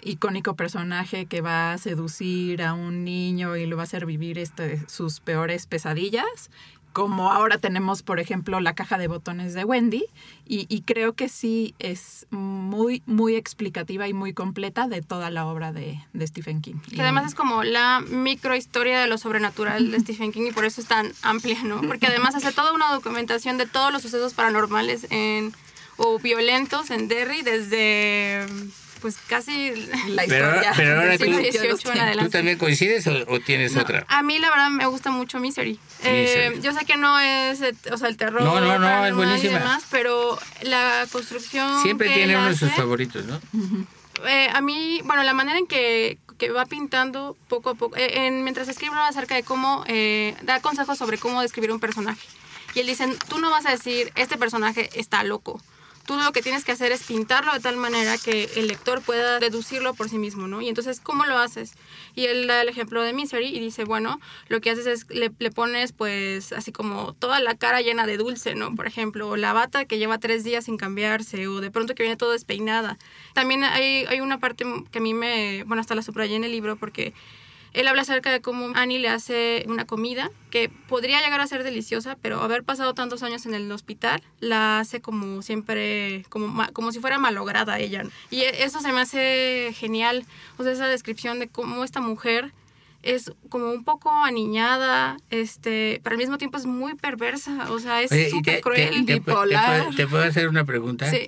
icónico personaje que va a seducir a un niño y lo va a hacer vivir este, sus peores pesadillas. Como ahora tenemos, por ejemplo, la caja de botones de Wendy, y, y creo que sí es muy, muy explicativa y muy completa de toda la obra de, de Stephen King. Que además es como la microhistoria de lo sobrenatural de (laughs) Stephen King y por eso es tan amplia, ¿no? Porque además hace toda una documentación de todos los sucesos paranormales en, o violentos en Derry desde pues casi la Pero- historia pero ahora del tú- en. ¿Tú también coincides o, o tienes No, otra? A mí la verdad me gusta mucho Misery. Eh, Misery. yo sé que no es, eh, o sea, el terror. No, no, no, es paranormal y buenísima. demás, pero la construcción. Siempre tiene uno de sus favoritos, ¿no? eh, a mí, bueno, la manera en que, que va pintando poco a poco, eh, en- mientras escribe acerca de cómo, eh, da consejos sobre cómo describir un personaje. Y él dice, tú no vas a decir, este personaje está loco. Tú lo que tienes que hacer es pintarlo de tal manera que el lector pueda deducirlo por sí mismo, ¿no? Y entonces, ¿cómo lo haces? Y él da el ejemplo de Misery y dice, bueno, lo que haces es, le, pones pues así como toda la cara llena de dulce, ¿no? Por ejemplo, la bata que lleva tres días sin cambiarse, o de pronto que viene todo despeinada. También hay, hay una parte que a mí me, bueno, hasta la subrayé en el libro porque él habla acerca de cómo Annie le hace una comida que podría llegar a ser deliciosa, pero haber pasado tantos años en el hospital la hace como siempre, como, como si fuera malograda ella. Y e- eso se me hace genial, o sea, esa descripción de cómo esta mujer es como un poco aniñada, este, pero al mismo tiempo es muy perversa, o sea, es Oye, ¿y súper cruel. te- bipolar. puedo- te puedo hacer una pregunta? Sí.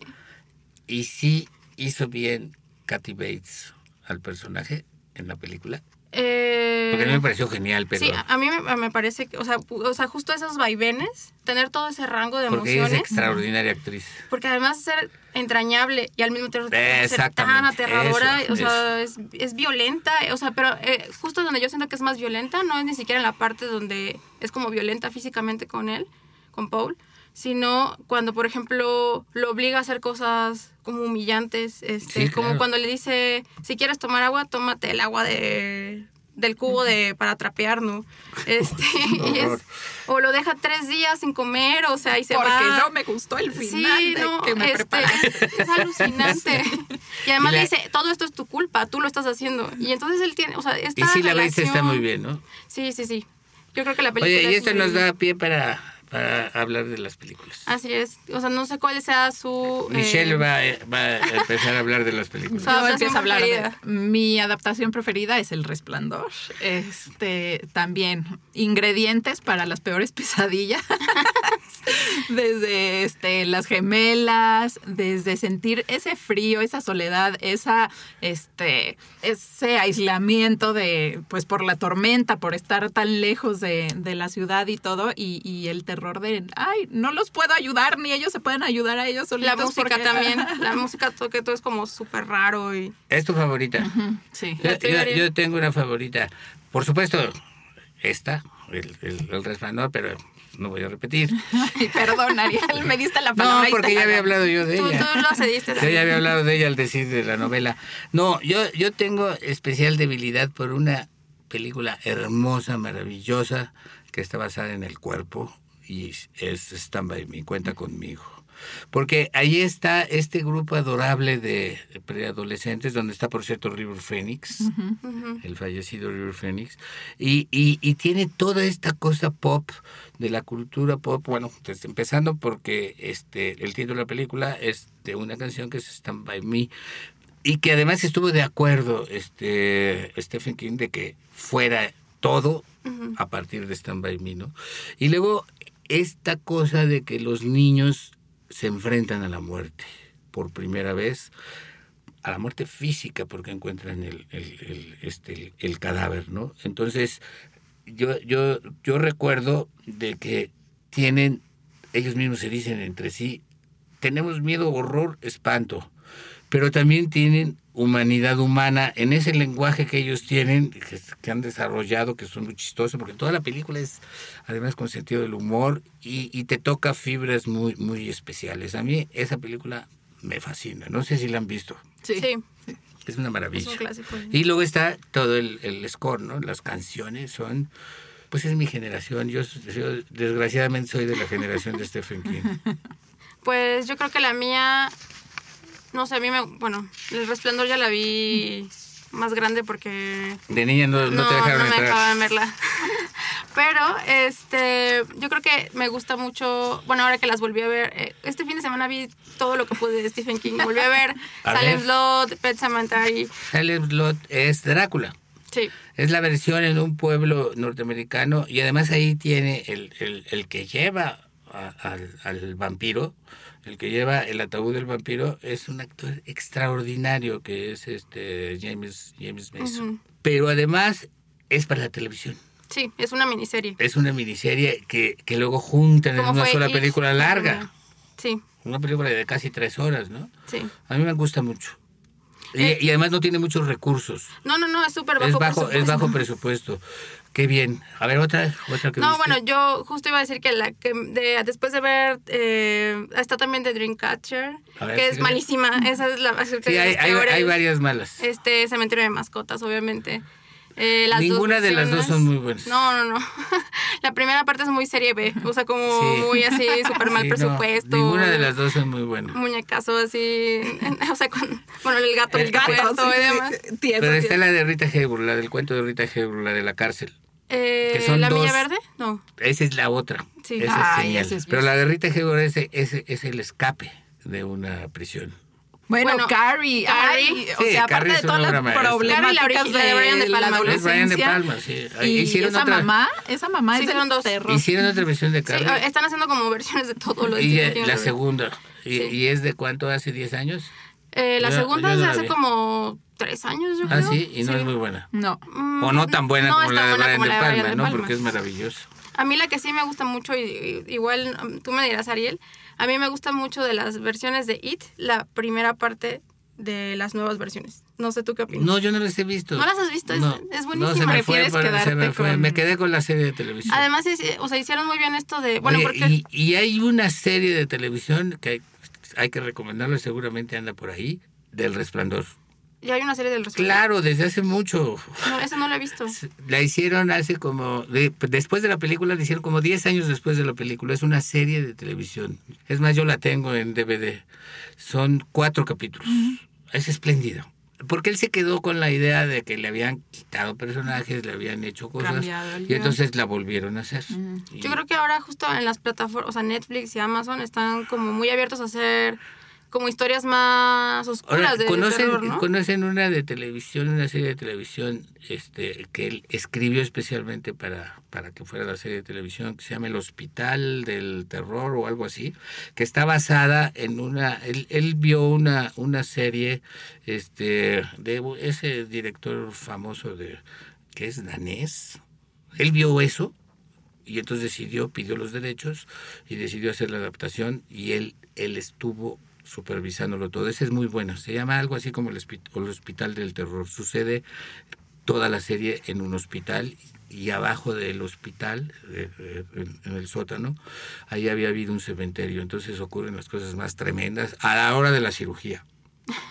¿Y si hizo bien Kathy Bates al personaje en la película? Eh, Porque a mí me pareció genial, pero... Sí, a mí me, me parece que, o sea, o sea, justo esos vaivenes, tener todo ese rango de porque ella es emociones, extraordinaria actriz. porque además ser entrañable y al mismo tiempo ser tan aterradora, eso, o sea, es, es violenta, o sea, pero eh, justo donde yo siento que es más violenta, no es ni siquiera en la parte donde es como violenta físicamente con él, con Paul, sino cuando, por ejemplo, lo obliga a hacer cosas como humillantes, este, Sí, como claro. cuando le dice, si quieres tomar agua, tómate el agua de del cubo de para trapear, ¿no? Este, (laughs) (laughs) y es- horror. o lo deja tres días sin comer, o sea, y se Porque va. no me gustó el final Sí, de no, que me este, es, es alucinante. (laughs) Y además Y la- le dice, todo esto es tu culpa, tú lo estás haciendo. Y entonces él tiene, o sea, esta Y sí, la está muy bien, ¿no? Sí, sí, sí. Yo creo que la película Oye, y es esto nos da pie para, para hablar de las películas. Así es. O sea, no sé cuál sea su... eh, Michelle va, a- va a empezar a hablar de las películas. Su adaptación a hablar de mi adaptación preferida es El Resplandor. Este también ingredientes para las peores (laughs) pesadillas. desde este las gemelas, desde sentir ese frío, esa soledad, esa este ese aislamiento de pues por la tormenta, por estar tan lejos de, de la ciudad y todo y, y el terror de ay, no los puedo ayudar ni ellos se pueden ayudar a ellos La solitos música porque- también. La música, todo, que todo es como súper raro y... ¿Es tu favorita? Sí. Yo, La yo- Ariel. yo tengo una favorita. Por supuesto, esta, el, el, el resplandor, pero no voy a repetir. Ay, perdón, Ariel, me diste la (laughs) palabra. No, porque ya la había hablado yo de Tú, ella. tú lo cediste. Yo ya había hablado de ella al decir de la novela. No, yo, yo tengo especial debilidad por una película hermosa, maravillosa, que está basada en el cuerpo y es Stand By Me, cuenta conmigo. Porque ahí está este grupo adorable de preadolescentes, donde está, por cierto, River Phoenix, el fallecido River Phoenix, y, y, y tiene toda esta cosa pop, de la cultura pop, bueno, desde empezando porque este el título de la película es de una canción que es Stand By Me, y que además estuvo de acuerdo este Stephen King de que fuera todo a partir de Stand By Me, ¿no? Y luego esta cosa de que los niños se enfrentan a la muerte por primera vez, a la muerte física porque encuentran el, el, este, el cadáver, ¿no? Entonces, yo, yo, yo recuerdo de que tienen, ellos mismos se dicen entre sí, tenemos miedo, horror, espanto, pero también tienen humanidad humana en ese lenguaje que ellos tienen, que, que han desarrollado, que son muy chistosos, porque toda la película es además con sentido del humor y, y te toca fibras muy, muy especiales. A mí esa película me fascina, no sé si la han visto. Sí, Es una maravilla. es un clásico. Y luego está todo el, el score, ¿no? Las canciones son Pues es mi generación. Yo, yo desgraciadamente soy de la generación de Stephen King. (laughs) Pues yo creo que la mía, no sé, a mí me, bueno, El Resplandor ya la vi más grande porque De niña no, no, te dejaron no me entrar. dejaban verla. (laughs) Pero este, yo creo que me gusta mucho, bueno, ahora que las volví a ver, eh, este fin de semana vi todo lo que pude de Stephen King. (laughs) Volví a ver A ver. Slot, Pet Sematary. Silent Slot es Drácula. Sí. Es la versión en un pueblo norteamericano y además ahí tiene el, el, el que lleva a- al, al vampiro, el que lleva el ataúd del vampiro, es un actor extraordinario que es este James, James Mason. Pero además es para la televisión. Sí, es una miniserie. Es una miniserie que, que luego juntan en una sola película larga. Sí, Una película de casi tres horas, ¿no? sí. A mí me gusta mucho. Y, Eh, y además no tiene muchos recursos. No, no, no, es súper bajo es bajo, es presupuesto. bajo presupuesto. Qué bien. A ver, otra, otra que No, viste. bueno, yo justo iba a decir que la que de, después de ver eh, está también de Dreamcatcher, ver, que es malísima. Esa es la Sí, hay, hay, hay varias malas. Este cementerio de mascotas, obviamente. Eh, las dos Ninguna de las dos son muy buenas. No, no, no. (laughs) la primera parte es muy serie B, o sea, como Sí. muy así, súper mal Sí, no, presupuesto. ninguna de las dos son muy buenas. Muñecazo así, o sea, con, bueno, el gato, el, El gato gato, y demás. Pero está la de Rita Hayworth, la del cuento de Rita Hayworth, la de la cárcel. Eh, Que son ¿La dos. Milla Verde? No. Esa es la otra. Sí. Esa Ay, es genial. esa es Pero la de Rita Hayworth es, es, es el escape de una prisión. Bueno, Bueno, Carrie, Carrie. o Sí, sea, aparte Carrie de es todas las problemáticas la de, de Brian De la Palma. Es Brian De. Palma, sí. Y Hicieron esa otra- mamá, esa mamá Sí, del dos. terror. Hicieron otra versión de Sí, Carrie. están haciendo como versiones de todo lo de y King la segunda. Y, Sí. y es de cuánto? ¿Hace 10 años? Eh, la Yo- segunda yo es de la hace vi. como tres años, yo Ah, creo. sí, y no es muy buena. No. O no tan buena no como la de buena Brian como De la de Palma, Brian De ¿no? Palma. Porque es maravilloso. A mí la que sí me gusta mucho, y, y- igual um, tú me dirás, Ariel, a mí me gusta mucho de las versiones de It, la primera parte de las nuevas versiones. No sé tú qué opinas. No, yo no las he visto. ¿No las has visto? Es- es No, me fue, quedarte me con- Me quedé con la serie de televisión. Además, es- o sea, hicieron muy bien esto de... Bueno, Oye, porque... y, y hay una serie de televisión que hay, hay que recomendarlo, seguramente anda por ahí, del Resplandor. Ya hay una serie del resplandor. Claro, desde hace mucho. No, esa no la he visto. La hicieron hace como, de- después de la película, la hicieron como 10 años después de la película. Es una serie de televisión. Es más, yo la tengo en DVD. Son cuatro capítulos. Es espléndido. Porque él se quedó con la idea de que le habían quitado personajes, le habían hecho cosas. Y entonces la volvieron a hacer. Y- Yo creo que ahora justo en las plataformas, o sea, Netflix y Amazon están como muy abiertos a hacer como historias más oscuras Ahora, de ¿conocen, terror, ¿no? conocen una de televisión, una serie de televisión este, que él escribió especialmente para, para que fuera la serie de televisión, que se llama El Hospital del Terror o algo así, que está basada en una... Él, él vio una, una serie este, de ese director famoso de que es danés. Él vio eso y entonces decidió, pidió los derechos y decidió hacer la adaptación y él, él estuvo supervisándolo todo. Esa es muy buena. Se llama algo así como el, hospi- el Hospital del Terror. Sucede toda la serie en un hospital y abajo del hospital, eh, eh, en, el sótano, ahí había habido un cementerio. Entonces ocurren las cosas más tremendas a la hora de la cirugía.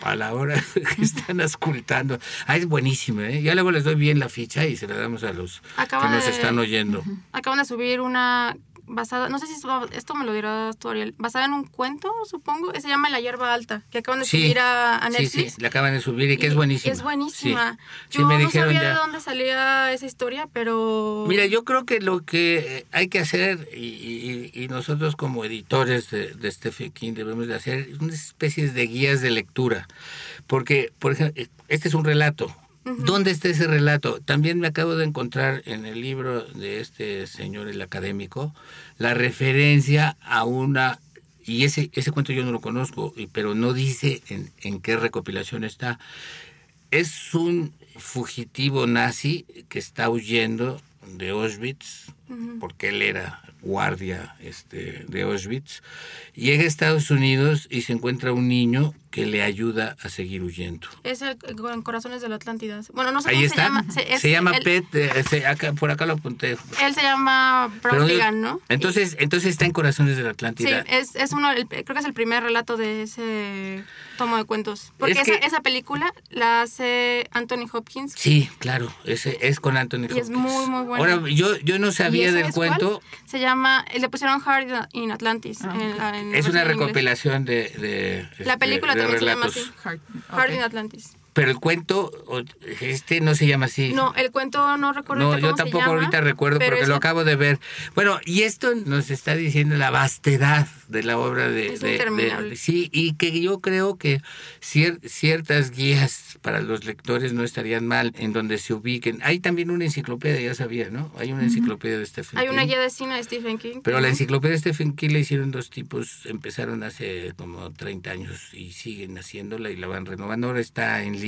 A la hora (laughs) que están auscultando. Ah, es buenísimo, ¿eh? Ya luego les doy bien la ficha y se la damos a los que nos de- están oyendo. Acaban de subir una basada, no sé si esto, esto me lo dirás tú, Ariel, basada en un cuento, supongo, se llama La hierba alta, que acaban de Sí, subir a, a sí, Netflix. sí, la acaban de subir y que es buenísima. Es buenísima. Sí, Yo Sí, me no sabía ya. de dónde salía esa historia, pero... Mira, yo creo que lo que hay que hacer, y, y- y nosotros como editores de, de Stephen King debemos de hacer unas especies de guías de lectura. Porque, por ejemplo, este es un relato. ¿Dónde está ese relato? También me acabo de encontrar en el libro de este señor, el académico, la referencia a una y ese, ese cuento yo no lo conozco, pero no dice en, en qué recopilación está. Es un fugitivo nazi que está huyendo de Auschwitz porque él era guardia este, de Auschwitz. Llega a Estados Unidos y se encuentra un niño que le ayuda a seguir huyendo. Es el con Corazones de la Atlántida. Bueno, no sé Ahí cómo está. se llama. es- Se llama él- Pet, eh, se- acá- por acá lo apunté. Él se llama Brown ¿no? Entonces, entonces está en Corazones de la Sí, Atlántida. es, es uno, el- creo que es el primer relato de ese tomo de cuentos. Porque Es esa, que- esa película la hace Anthony Hopkins. Sí, claro, ese es con Anthony Y es Hopkins. muy, muy bueno. Ahora, yo, yo no sabía ese del es cuál? cuento. Se llama, le pusieron Hard in Atlantis. Ah, en la- en Es una recopilación de, de, La este, película de también se llama relatos. así. Hard- Hard ok. in Atlantis. Pero el cuento, este no se llama así. No, el cuento no recuerdo No, yo cómo se tampoco llama, ahorita recuerdo porque lo acabo de ver. Bueno, y esto nos está diciendo la vastedad de la obra de... Es de- de- interminable. sí, y que yo creo que cier- ciertas guías para los lectores no estarían mal en donde se ubiquen. Hay también una enciclopedia, ya sabía, ¿no? Hay una enciclopedia de Stephen Hay una King. guía de cine de Stephen King. Pero la enciclopedia de Stephen King la hicieron dos tipos, empezaron hace como 30 años y siguen haciéndola y la van renovando. Ahora está en línea,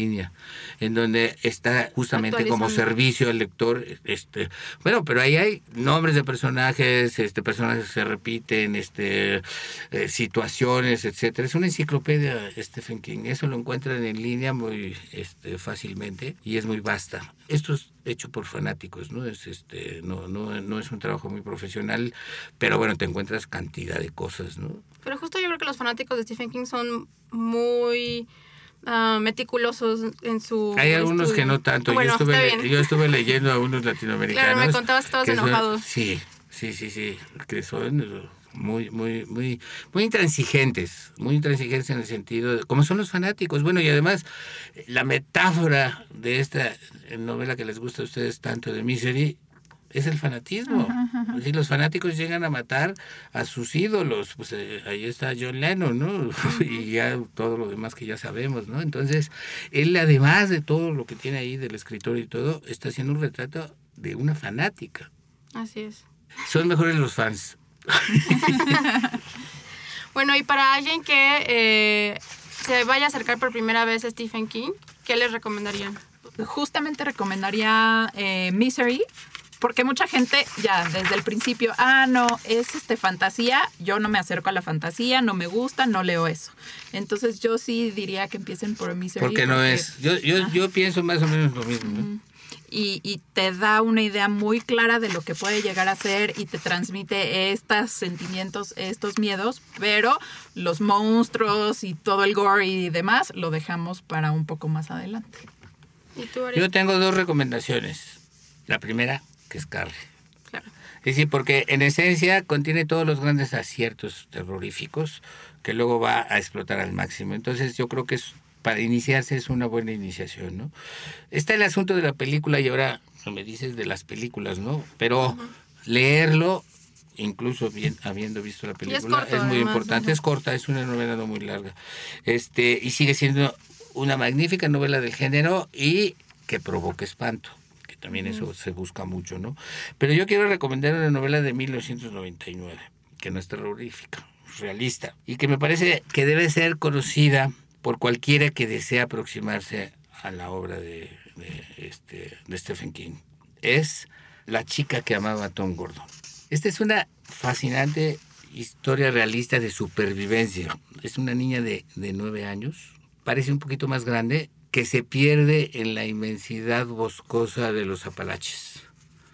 en donde está justamente como servicio al lector. Este, bueno, pero ahí hay nombres de personajes, este, personajes que se repiten, este, eh, situaciones, etcétera. Es una enciclopedia Stephen King. Eso lo encuentran en línea muy este, fácilmente y es muy vasta. Esto es hecho por fanáticos, ¿no? Es este, no, no, no es un trabajo muy profesional, pero bueno, te encuentras cantidad de cosas, ¿no? Pero justo yo creo que los fanáticos de Stephen King son muy ah, meticulosos en su. Hay algunos estudio. que no tanto. Bueno, yo, estuve, está le- bien. yo estuve leyendo a unos latinoamericanos. Claro, me contabas que estabas enojado. sí, sí, sí, sí, que son muy, muy, muy, muy intransigentes, muy intransigentes en el sentido de, como son los fanáticos. Bueno, y además, la metáfora de esta novela que les gusta a ustedes tanto de Misery es el fanatismo. Decir, los fanáticos llegan a matar a sus ídolos. Pues eh, ahí está John Lennon, ¿no? (laughs) y ya todo lo demás que ya sabemos, ¿no? Entonces, él además de todo lo que tiene ahí del escritor y todo, está haciendo un retrato de una fanática. Así es. Son mejores los fans. (laughs) Bueno, y para alguien que eh, se vaya a acercar por primera vez a Stephen King, ¿qué les recomendarían? Justamente recomendaría eh, Misery, porque mucha gente ya desde el principio, ah, no, es este fantasía, yo no me acerco a la fantasía, no me gusta, no leo eso. Entonces yo sí diría que empiecen por Misery. Porque no es. Yo, yo, yo pienso más o menos lo mismo, ¿no? y, y te da una idea muy clara de lo que puede llegar a ser y te transmite estos sentimientos, estos miedos, pero los monstruos y todo el gore y demás lo dejamos para un poco más adelante. ¿Y tú, Ari? Yo tengo dos recomendaciones. La primera, que es Carrie. Claro. Es decir, porque en esencia contiene todos los grandes aciertos terroríficos que luego va a explotar al máximo. Entonces yo creo que es, para iniciarse es una buena iniciación, ¿no? Está el asunto de la película y ahora me dices de las películas, ¿no? Pero leerlo, incluso bien, habiendo visto la película, es, corto, muy además, importante. Es corta, es una novela no muy larga. Este, y sigue siendo una magnífica novela del género y que provoca espanto también eso se busca mucho, ¿no? Pero yo quiero recomendar una novela de 1999, que no es terrorífica, realista, y que me parece que debe ser conocida por cualquiera que desee aproximarse a la obra de, de, este, de Stephen King. Es La chica que amaba a Tom Gordon. Esta es una fascinante historia realista de supervivencia. Es una niña de, de nueve años, parece un poquito más grande, que se pierde en la inmensidad boscosa de los Apalaches.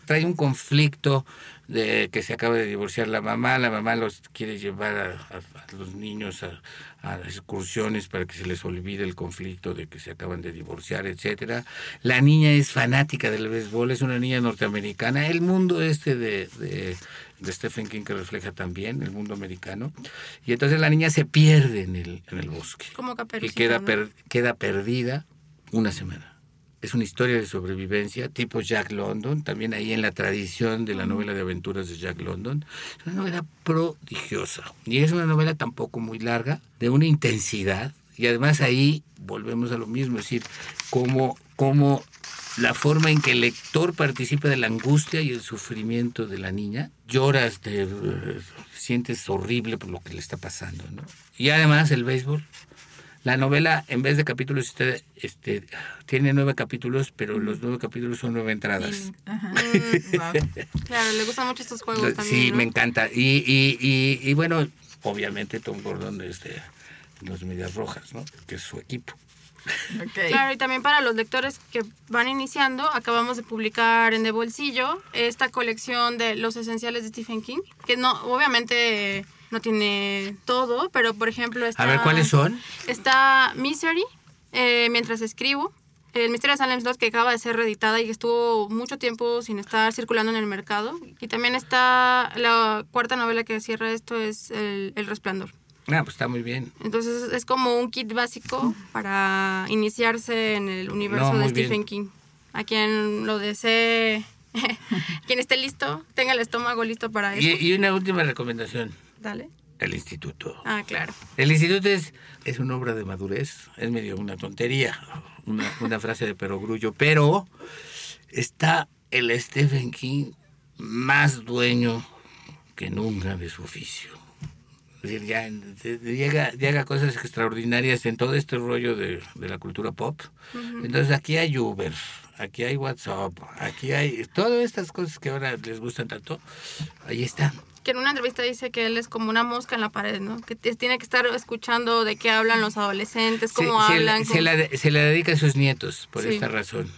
Trae un conflicto de que se acaba de divorciar la mamá, la mamá los quiere llevar a, los niños a, excursiones para que se les olvide el conflicto de que se acaban de divorciar, etcétera. La niña es fanática del béisbol, es una niña norteamericana. El mundo este de, de, de Stephen King que refleja también el mundo americano. Y entonces la niña se pierde en el, en el bosque Como y queda, ¿no? per- queda perdida una semana. Es una historia de sobrevivencia tipo Jack London, también ahí en la tradición de la novela de aventuras de Jack London. Es una novela prodigiosa y es una novela tampoco muy larga, de una intensidad y además ahí volvemos a lo mismo, es decir, cómo, cómo la forma en que el lector participa de la angustia y el sufrimiento de la niña, lloras, te eh, sientes horrible por lo que le está pasando, ¿no? Y además el béisbol, La novela, en vez de capítulos, este, este, tiene nueve capítulos, pero los nueve capítulos son nueve entradas. Ajá. Mm, Wow. (laughs) claro, le gustan mucho estos juegos también. sí, ¿no? me encanta. Y, y, y, y bueno, obviamente Tom Gordon es de los Medias Rojas, ¿no? Que es su equipo. Claro, y también para los lectores que van iniciando, acabamos de publicar en De Bolsillo esta colección de los esenciales de Stephen King, que no, obviamente no tiene todo, pero por ejemplo está... A ver, ¿cuáles son? Está Misery, eh, mientras escribo. El misterio de Salem Slot, que acaba de ser reeditada y que estuvo mucho tiempo sin estar circulando en el mercado. Y también está la cuarta novela que cierra esto, es El, El Resplandor. Ah, pues está muy bien. Entonces es como un kit básico para iniciarse en el universo No, de bien. Stephen King. A quien lo desee, (laughs) quien esté listo, tenga el estómago listo para Y, eso. y una última recomendación, Dale. el instituto. Ah, claro. El instituto es, es una obra de madurez, es medio una tontería, una, una frase de perogrullo, pero está el Stephen King más dueño que nunca de su oficio. Ya llega, llega cosas extraordinarias en todo este rollo de, de la cultura pop. Entonces aquí hay Uber, aquí hay WhatsApp, aquí hay todas estas cosas que ahora les gustan tanto. Ahí está. Que en una entrevista dice que él es como una mosca en la pared, ¿no? Que tiene que estar escuchando de qué hablan los adolescentes, cómo se, se hablan. la- se cómo- la, de- se la dedica a sus nietos, por Sí. esta razón.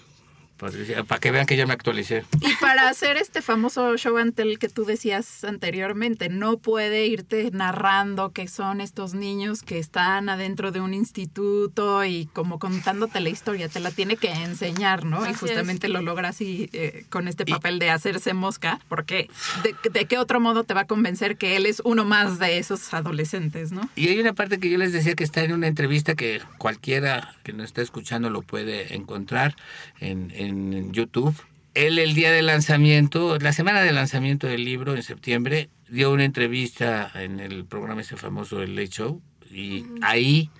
Por decir- para que vean que ya me actualicé. Y para hacer este famoso show and tell que tú decías anteriormente, no puede irte narrando que son estos niños que están adentro de un instituto y como contándote la historia, te la tiene que enseñar, ¿no? y justamente lo logra así eh, con este Y- papel de hacerse mosca, porque de, de qué otro modo te va a convencer que él es uno más de esos adolescentes, ¿no? Y hay una parte que yo les decía que está en una entrevista que cualquiera que nos está escuchando lo puede encontrar en, en YouTube. Él el día del lanzamiento, la semana de lanzamiento del libro en septiembre, dio una entrevista en el programa ese famoso El Late Show y ahí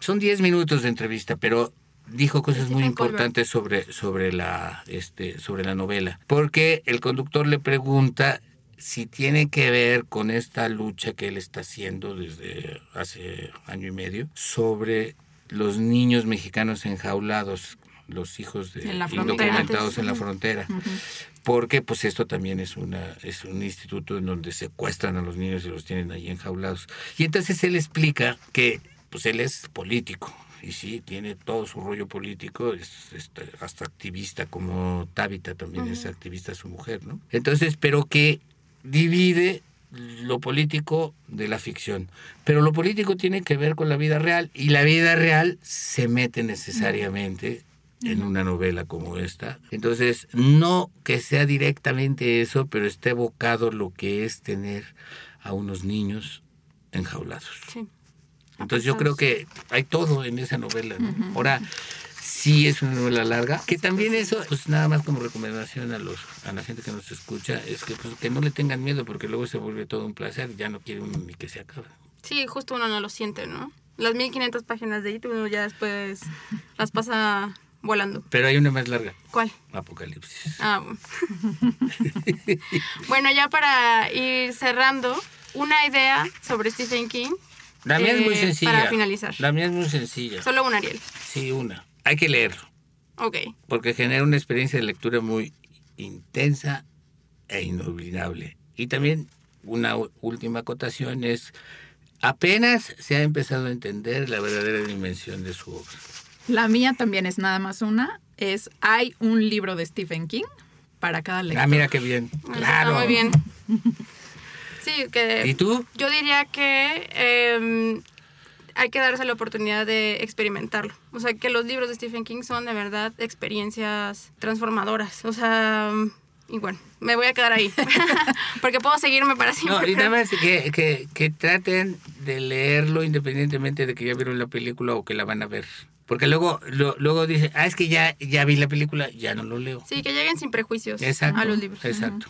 son 10 minutos de entrevista, pero dijo cosas muy importantes sobre, sobre, la, este, sobre la novela. Porque el conductor le pregunta si tiene que ver con esta lucha que él está haciendo desde hace año y medio sobre los niños mexicanos enjaulados, los hijos de En indocumentados en la frontera. Porque pues esto también es una es un instituto en donde secuestran a los niños y los tienen ahí enjaulados. Y entonces él explica que pues él es político y sí tiene todo su rollo político, es este, hasta activista como Tabitha también es activista su mujer, ¿no? Entonces, pero que divide lo político de la ficción. Pero lo político tiene que ver con la vida real y la vida real se mete necesariamente en una novela como esta. Entonces, no que sea directamente eso, pero está evocado lo que es tener a unos niños enjaulados. Sí. Entonces yo creo que hay todo en esa novela. ¿no? Ahora, sí es una novela larga, que también eso, pues nada más como recomendación a los a la gente que nos escucha, es que pues que no le tengan miedo porque luego se vuelve todo un placer, ya no quiere uno ni que se acabe. Sí, justo uno no lo siente, ¿no? Las 1500 páginas de YouTube ya después las pasa volando. Pero hay una más larga, ¿Cuál? Apocalipsis. Ah, bueno. (laughs) bueno, ya para ir cerrando, una idea sobre Stephen King. La mía es muy eh, sencilla. Para finalizar. La mía es muy sencilla. Solo una, Ariel. Sí, una. Hay que leerlo, Ok. porque genera una experiencia de lectura muy intensa e inolvidable. Y también una última acotación es, apenas se ha empezado a entender la verdadera dimensión de su obra. La mía también es nada más una, es hay un libro de Stephen King para cada lector. Ah, mira qué bien. Está Claro. muy bien. (laughs) Sí, que ¿Y tú? yo diría que eh, hay que darse la oportunidad de experimentarlo. O sea, que los libros de Stephen King son de verdad experiencias transformadoras. O sea, y bueno, me voy a quedar ahí. (laughs) Porque puedo seguirme para siempre. No, y nada más que, que, que traten de leerlo independientemente de que ya vieron la película o que la van a ver. Porque luego, lo- luego dice, ah, es que ya, ya vi la película, ya no lo leo. Sí, que lleguen sin prejuicios Exacto. a los libros. Exacto.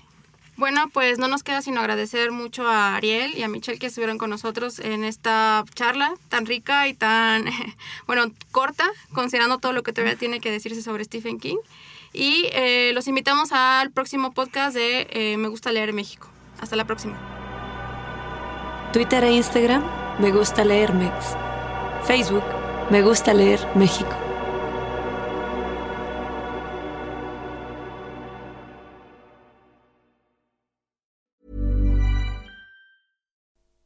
Bueno, pues no nos queda sino agradecer mucho a Ariel y a Michelle que estuvieron con nosotros en esta charla tan rica y tan, (laughs) bueno, corta, considerando todo lo que todavía tiene que decirse sobre Stephen King. Y eh, los invitamos al próximo podcast de eh, Me Gusta Leer México. Hasta la próxima. Twitter e Instagram, me gusta leer Mex. Facebook, Me gusta leer México.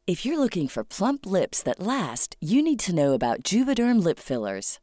If you're looking for plump lips that last, you need to know about Juvederm lip fillers.